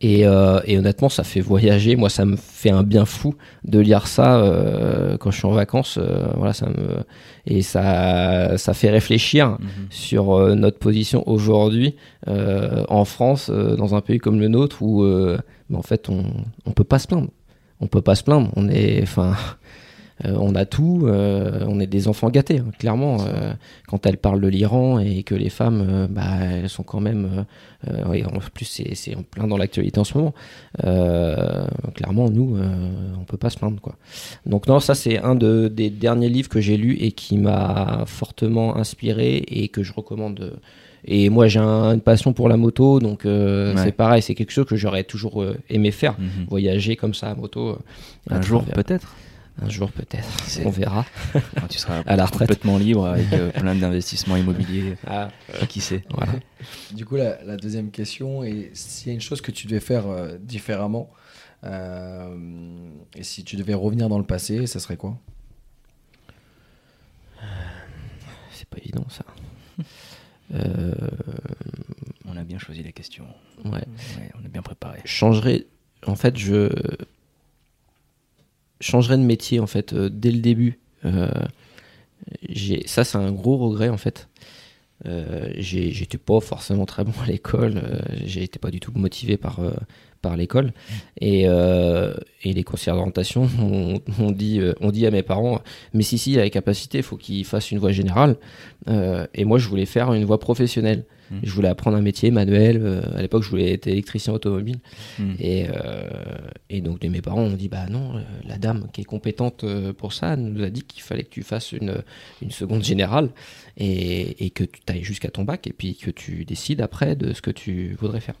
Et, euh, et honnêtement, ça fait voyager. Moi, ça me fait un bien fou de lire ça euh, quand je suis en vacances. euh, voilà, ça me et ça, ça fait réfléchir Mhm. sur notre position aujourd'hui en France, dans un pays comme le nôtre, où bah, en fait on on peut pas se plaindre. On peut pas se plaindre. On est, enfin, euh, on a tout. euh, on est des enfants gâtés, hein, clairement. euh, quand elle parle de l'Iran et que les femmes, bah, elles sont quand même. et en plus, c'est c'est en plein dans l'actualité en ce moment. Clairement, nous, on peut pas se plaindre, quoi. Donc non, ça c'est un de, des derniers livres que j'ai lu et qui m'a fortement inspiré et que je recommande. Et moi j'ai un- une passion pour la moto, donc euh, Ouais. c'est pareil, c'est quelque chose que j'aurais toujours euh, aimé faire, Mhm. voyager comme ça à moto. euh, Un jour peut-être. Un jour peut-être, C'est- on verra. Quand tu seras À la retraite. complètement libre avec euh, plein d'investissements immobiliers. Ah, Qui sait voilà. Du coup, la, la deuxième question est s'il y a une chose que tu devais faire euh, différemment, euh, et si tu devais revenir dans le passé, ça serait quoi? C'est pas évident ça. Euh, On a bien choisi la question. ouais. Ouais, on est bien préparé. Je changerais. En fait, je changerais de métier en fait euh, dès le début. Euh, ça, c'est un gros regret en fait. Euh, J'étais pas forcément très bon à l'école. J'étais pas du tout motivé par par l'école et, euh, et les conseillers d'orientation ont, dit euh, dit à mes parents mais si si il a les capacités il faut qu'il fasse une voie générale Euh, et moi je voulais faire une voie professionnelle Mhm. je voulais apprendre un métier manuel euh, à l'époque je voulais être électricien automobile Mhm. et, et donc mes parents ont dit bah non, la dame qui est compétente pour ça nous a dit qu'il fallait que tu fasses une, une seconde générale et, et que tu ailles jusqu'à ton bac et puis que tu décides après de ce que tu voudrais faire.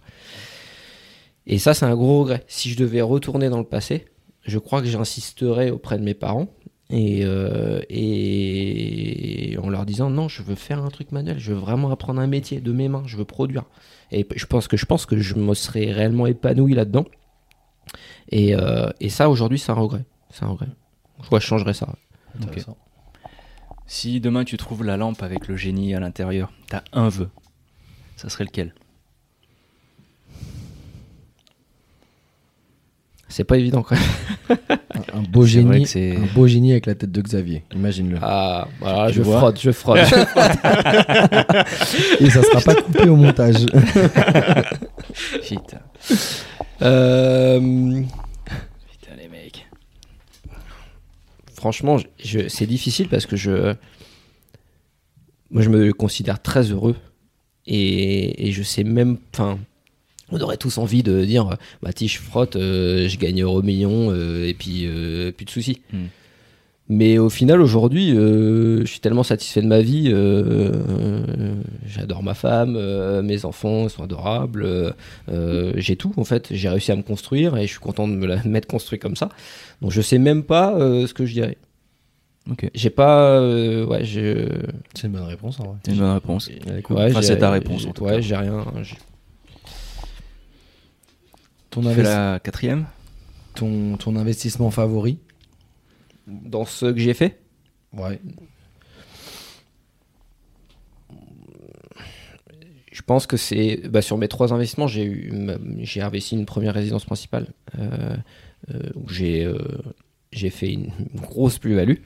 Et ça c'est un gros regret. Si je devais retourner dans le passé, je crois que j'insisterais auprès de mes parents et, euh, et en leur disant non, je veux faire un truc manuel, je veux vraiment apprendre un métier de mes mains, je veux produire. Et je pense que je pense que je me serais réellement épanoui là-dedans. Et, euh, et ça aujourd'hui c'est un regret, c'est un regret. Je vois, je changerais ça. Si demain tu trouves la lampe avec le génie à l'intérieur, t'as un vœu. Ça serait lequel? C'est pas évident quand même. Un, un beau génie, un beau génie avec la tête de Xavier. Imagine-le. Ah, voilà, je vois frotte, je frotte. Et ça sera pas coupé au montage. Putain, Euh, putain les mecs. franchement, je- je- c'est difficile parce que je, moi, je me considère très heureux et, et je sais même, enfin, on aurait tous envie de dire, bah si je frotte, euh, je gagne euro million euh, et puis euh, plus de soucis. Hmm. Mais au final, aujourd'hui, euh, je suis tellement satisfait de ma vie. euh, euh, J'adore ma femme, euh, mes enfants sont adorables. euh, euh, j'ai tout en fait. J'ai réussi à me construire et je suis content de me la mettre construit comme ça. Donc je sais même pas euh, ce que je dirais. Ok, J'ai pas. euh, ouais, j'ai. C'est une bonne réponse en vrai. c'est une bonne réponse. Ouais, Enfin, j'ai- c'est ta réponse, j'ai- en tout Ouais, cas. j'ai rien. Ton, investi- la quatrième ton, ton investissement favori Dans ce que j'ai fait, Ouais. je pense que c'est bah, sur mes trois investissements, j'ai eu ma- j'ai investi une première résidence principale euh, euh, où j'ai euh, j'ai fait une, une grosse plus-value.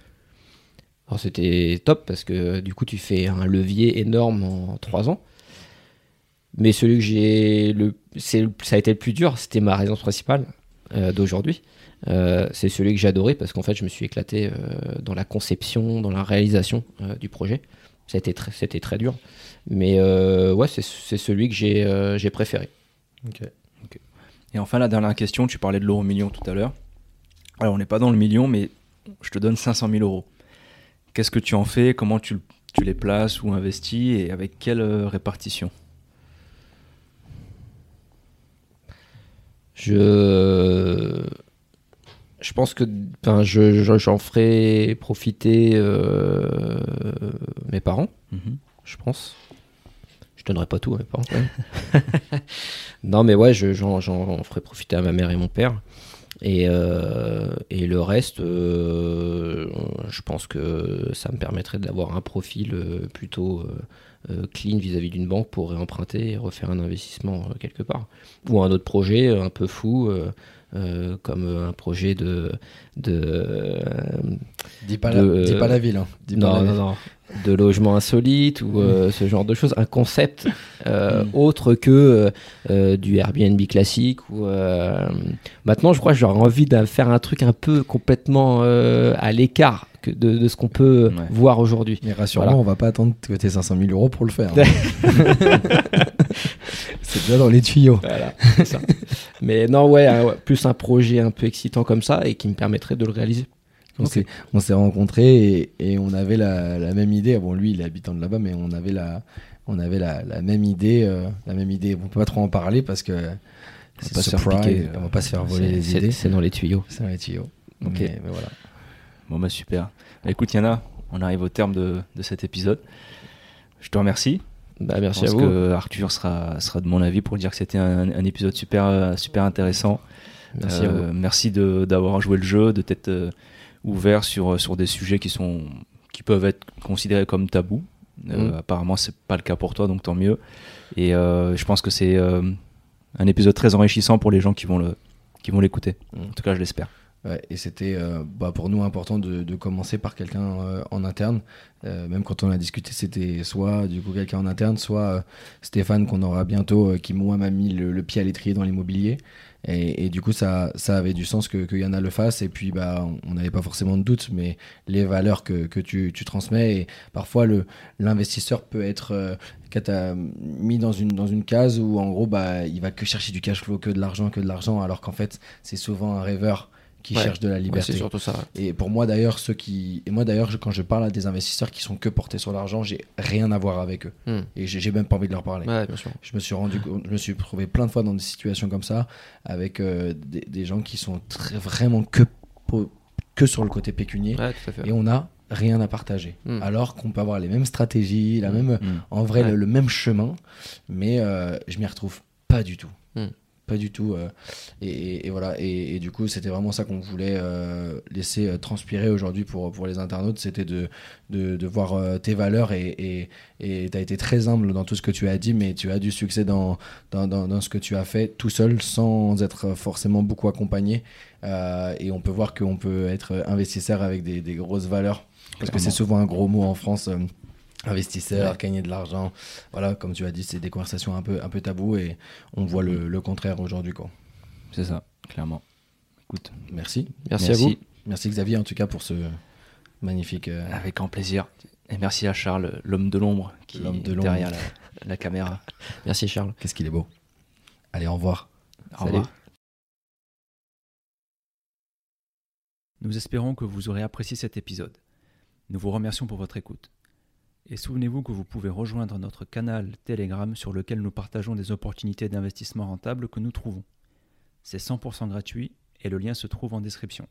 Alors c'était top parce que du coup tu fais un levier énorme en trois ans. Mais celui que j'ai le, c'est, ça a été le plus dur, c'était ma résidence principale euh, d'aujourd'hui. Euh, c'est celui que j'ai adoré parce qu'en fait je me suis éclaté euh, dans la conception, dans la réalisation du projet. Été très, c'était très dur. Mais ouais, c'est, celui que j'ai, préféré. Et enfin, la dernière question, tu parlais de l'euro million tout à l'heure. Alors, on n'est pas dans le million, mais je te donne 500 000 euros. Qu'est-ce que tu en fais? Comment tu, tu les places ou investis? Et avec quelle répartition? Je, je pense que enfin, je, je- j'en ferai profiter euh, mes parents, Mhm. je pense. Je donnerai pas tout à mes parents. quand même. non, mais ouais, je- j'en, j'en ferai profiter à ma mère et mon père. Et, euh, et le reste, euh, je pense que ça me permettrait d'avoir un profil plutôt clean vis-à-vis d'une banque pour réemprunter et refaire un investissement euh, quelque part. Ou un autre projet euh, un peu fou, euh, euh, comme euh, un projet de. de euh, Dis pas, De- la, dis pas la ville. hein. Dis pas non, la non, ville. non. De logement insolite ou euh, ce genre de choses. Un concept euh, autre que euh, du Airbnb classique. Ou, euh, Maintenant, je crois que j'aurais envie de faire un truc un peu complètement euh, à l'écart que de, de ce qu'on peut Ouais. voir aujourd'hui. Mais rassure-moi, Voilà. on va pas attendre que tu 500 000 euros pour le faire. hein. c'est déjà dans les tuyaux. Voilà, c'est ça. Mais non, ouais, un- ouais, plus un projet un peu excitant comme ça et qui me permettrait de le réaliser. On s'est- on s'est rencontrés et, et on avait la, la même idée. Bon, lui, il est habitant de là-bas, mais on avait la, on avait la, la même idée. euh, la même idée. On peut pas trop en parler parce que surprise, piquer, on va pas se faire voler C'est- les idées. C'est dans les tuyaux. C'est dans les tuyaux. Ok. Mais, mais voilà. Bon, bah super. Bah, écoute, Yana, on arrive au terme de, de cet épisode. Je te remercie. Bah, Je merci à pense vous. que Arthur sera, sera de mon avis pour dire que c'était un, un épisode super, euh, super intéressant. Merci à Euh, vous. merci de- d'avoir joué le jeu, de t'être euh, ouvert sur, sur des sujets qui, sont, qui peuvent être considérés comme tabous. Euh, Mm. Apparemment, c'est pas le cas pour toi, donc tant mieux. Et euh, je pense que c'est euh, un épisode très enrichissant pour les gens qui vont le qui vont l'écouter. Mm. En tout cas, je l'espère. Ouais, et c'était euh, bah, pour nous important de, de commencer par quelqu'un euh, en interne. Euh, même quand on a discuté, c'était soit du coup quelqu'un en interne, soit euh, Stéphane qu'on aura bientôt, euh, qui moi m'a mis le, le pied à l'étrier dans l'immobilier. Et, du coup, ça, ça avait du sens que, que Yana le fasse. Et puis, bah, on n'avait pas forcément de doute, mais les valeurs que, que tu, tu transmets. Et parfois, l'investisseur peut être euh, mis dans une, dans une case où, en gros, bah, il va que chercher du cash flow, que de l'argent, que de l'argent, alors qu'en fait, c'est souvent un rêveur qui Ouais. cherche de la Ouais, liberté. c'est surtout ça. Et pour moi d'ailleurs, ceux qui et moi d'ailleurs, quand je parle à des investisseurs qui sont que portés sur l'argent, j'ai rien à voir avec eux Hmm. et j'ai même pas envie de leur parler. Ouais, bien sûr. Je me suis rendu, compte- je me suis trouvé plein de fois dans des situations comme ça avec euh, des, des gens qui sont très, vraiment que que sur le côté pécunier Ouais, tout à fait. et on a rien à partager. Hmm. Alors qu'on peut avoir les mêmes stratégies, la Hmm. même, Mm. en vrai Ouais. le, le même chemin, mais euh, je m'y retrouve pas du tout. Pas du tout. euh, et, et- et voilà. Et, et du coup, c'était vraiment ça qu'on voulait euh, laisser euh, transpirer aujourd'hui pour, pour les internautes. C'était de, de, de voir tes valeurs et tu as été très humble dans tout ce que tu as dit, mais tu as du succès dans, dans, dans, dans ce que tu as fait tout seul sans être forcément beaucoup accompagné. Euh, et on peut voir qu'on peut être investisseur avec des, des grosses valeurs. Parce que c'est souvent un gros mot en France. euh, investisseur, Ouais. gagner de l'argent. Voilà, comme tu as dit, c'est des conversations un peu, un peu tabou et on voit le, le contraire aujourd'hui. quoi. C'est ça, clairement. Écoute, Merci. Merci, à vous. Merci Xavier en tout cas pour ce magnifique... euh, Avec grand plaisir. Et merci à Charles, l'homme de l'ombre, qui est derrière la, la caméra. Merci Charles. Qu'est-ce qu'il est beau. Allez, au revoir. Au Salut. revoir. Nous espérons que vous aurez apprécié cet épisode. Nous vous remercions pour votre écoute. Et souvenez-vous que vous pouvez rejoindre notre canal Telegram sur lequel nous partageons des opportunités d'investissement rentables que nous trouvons. C'est 100% gratuit et le lien se trouve en description.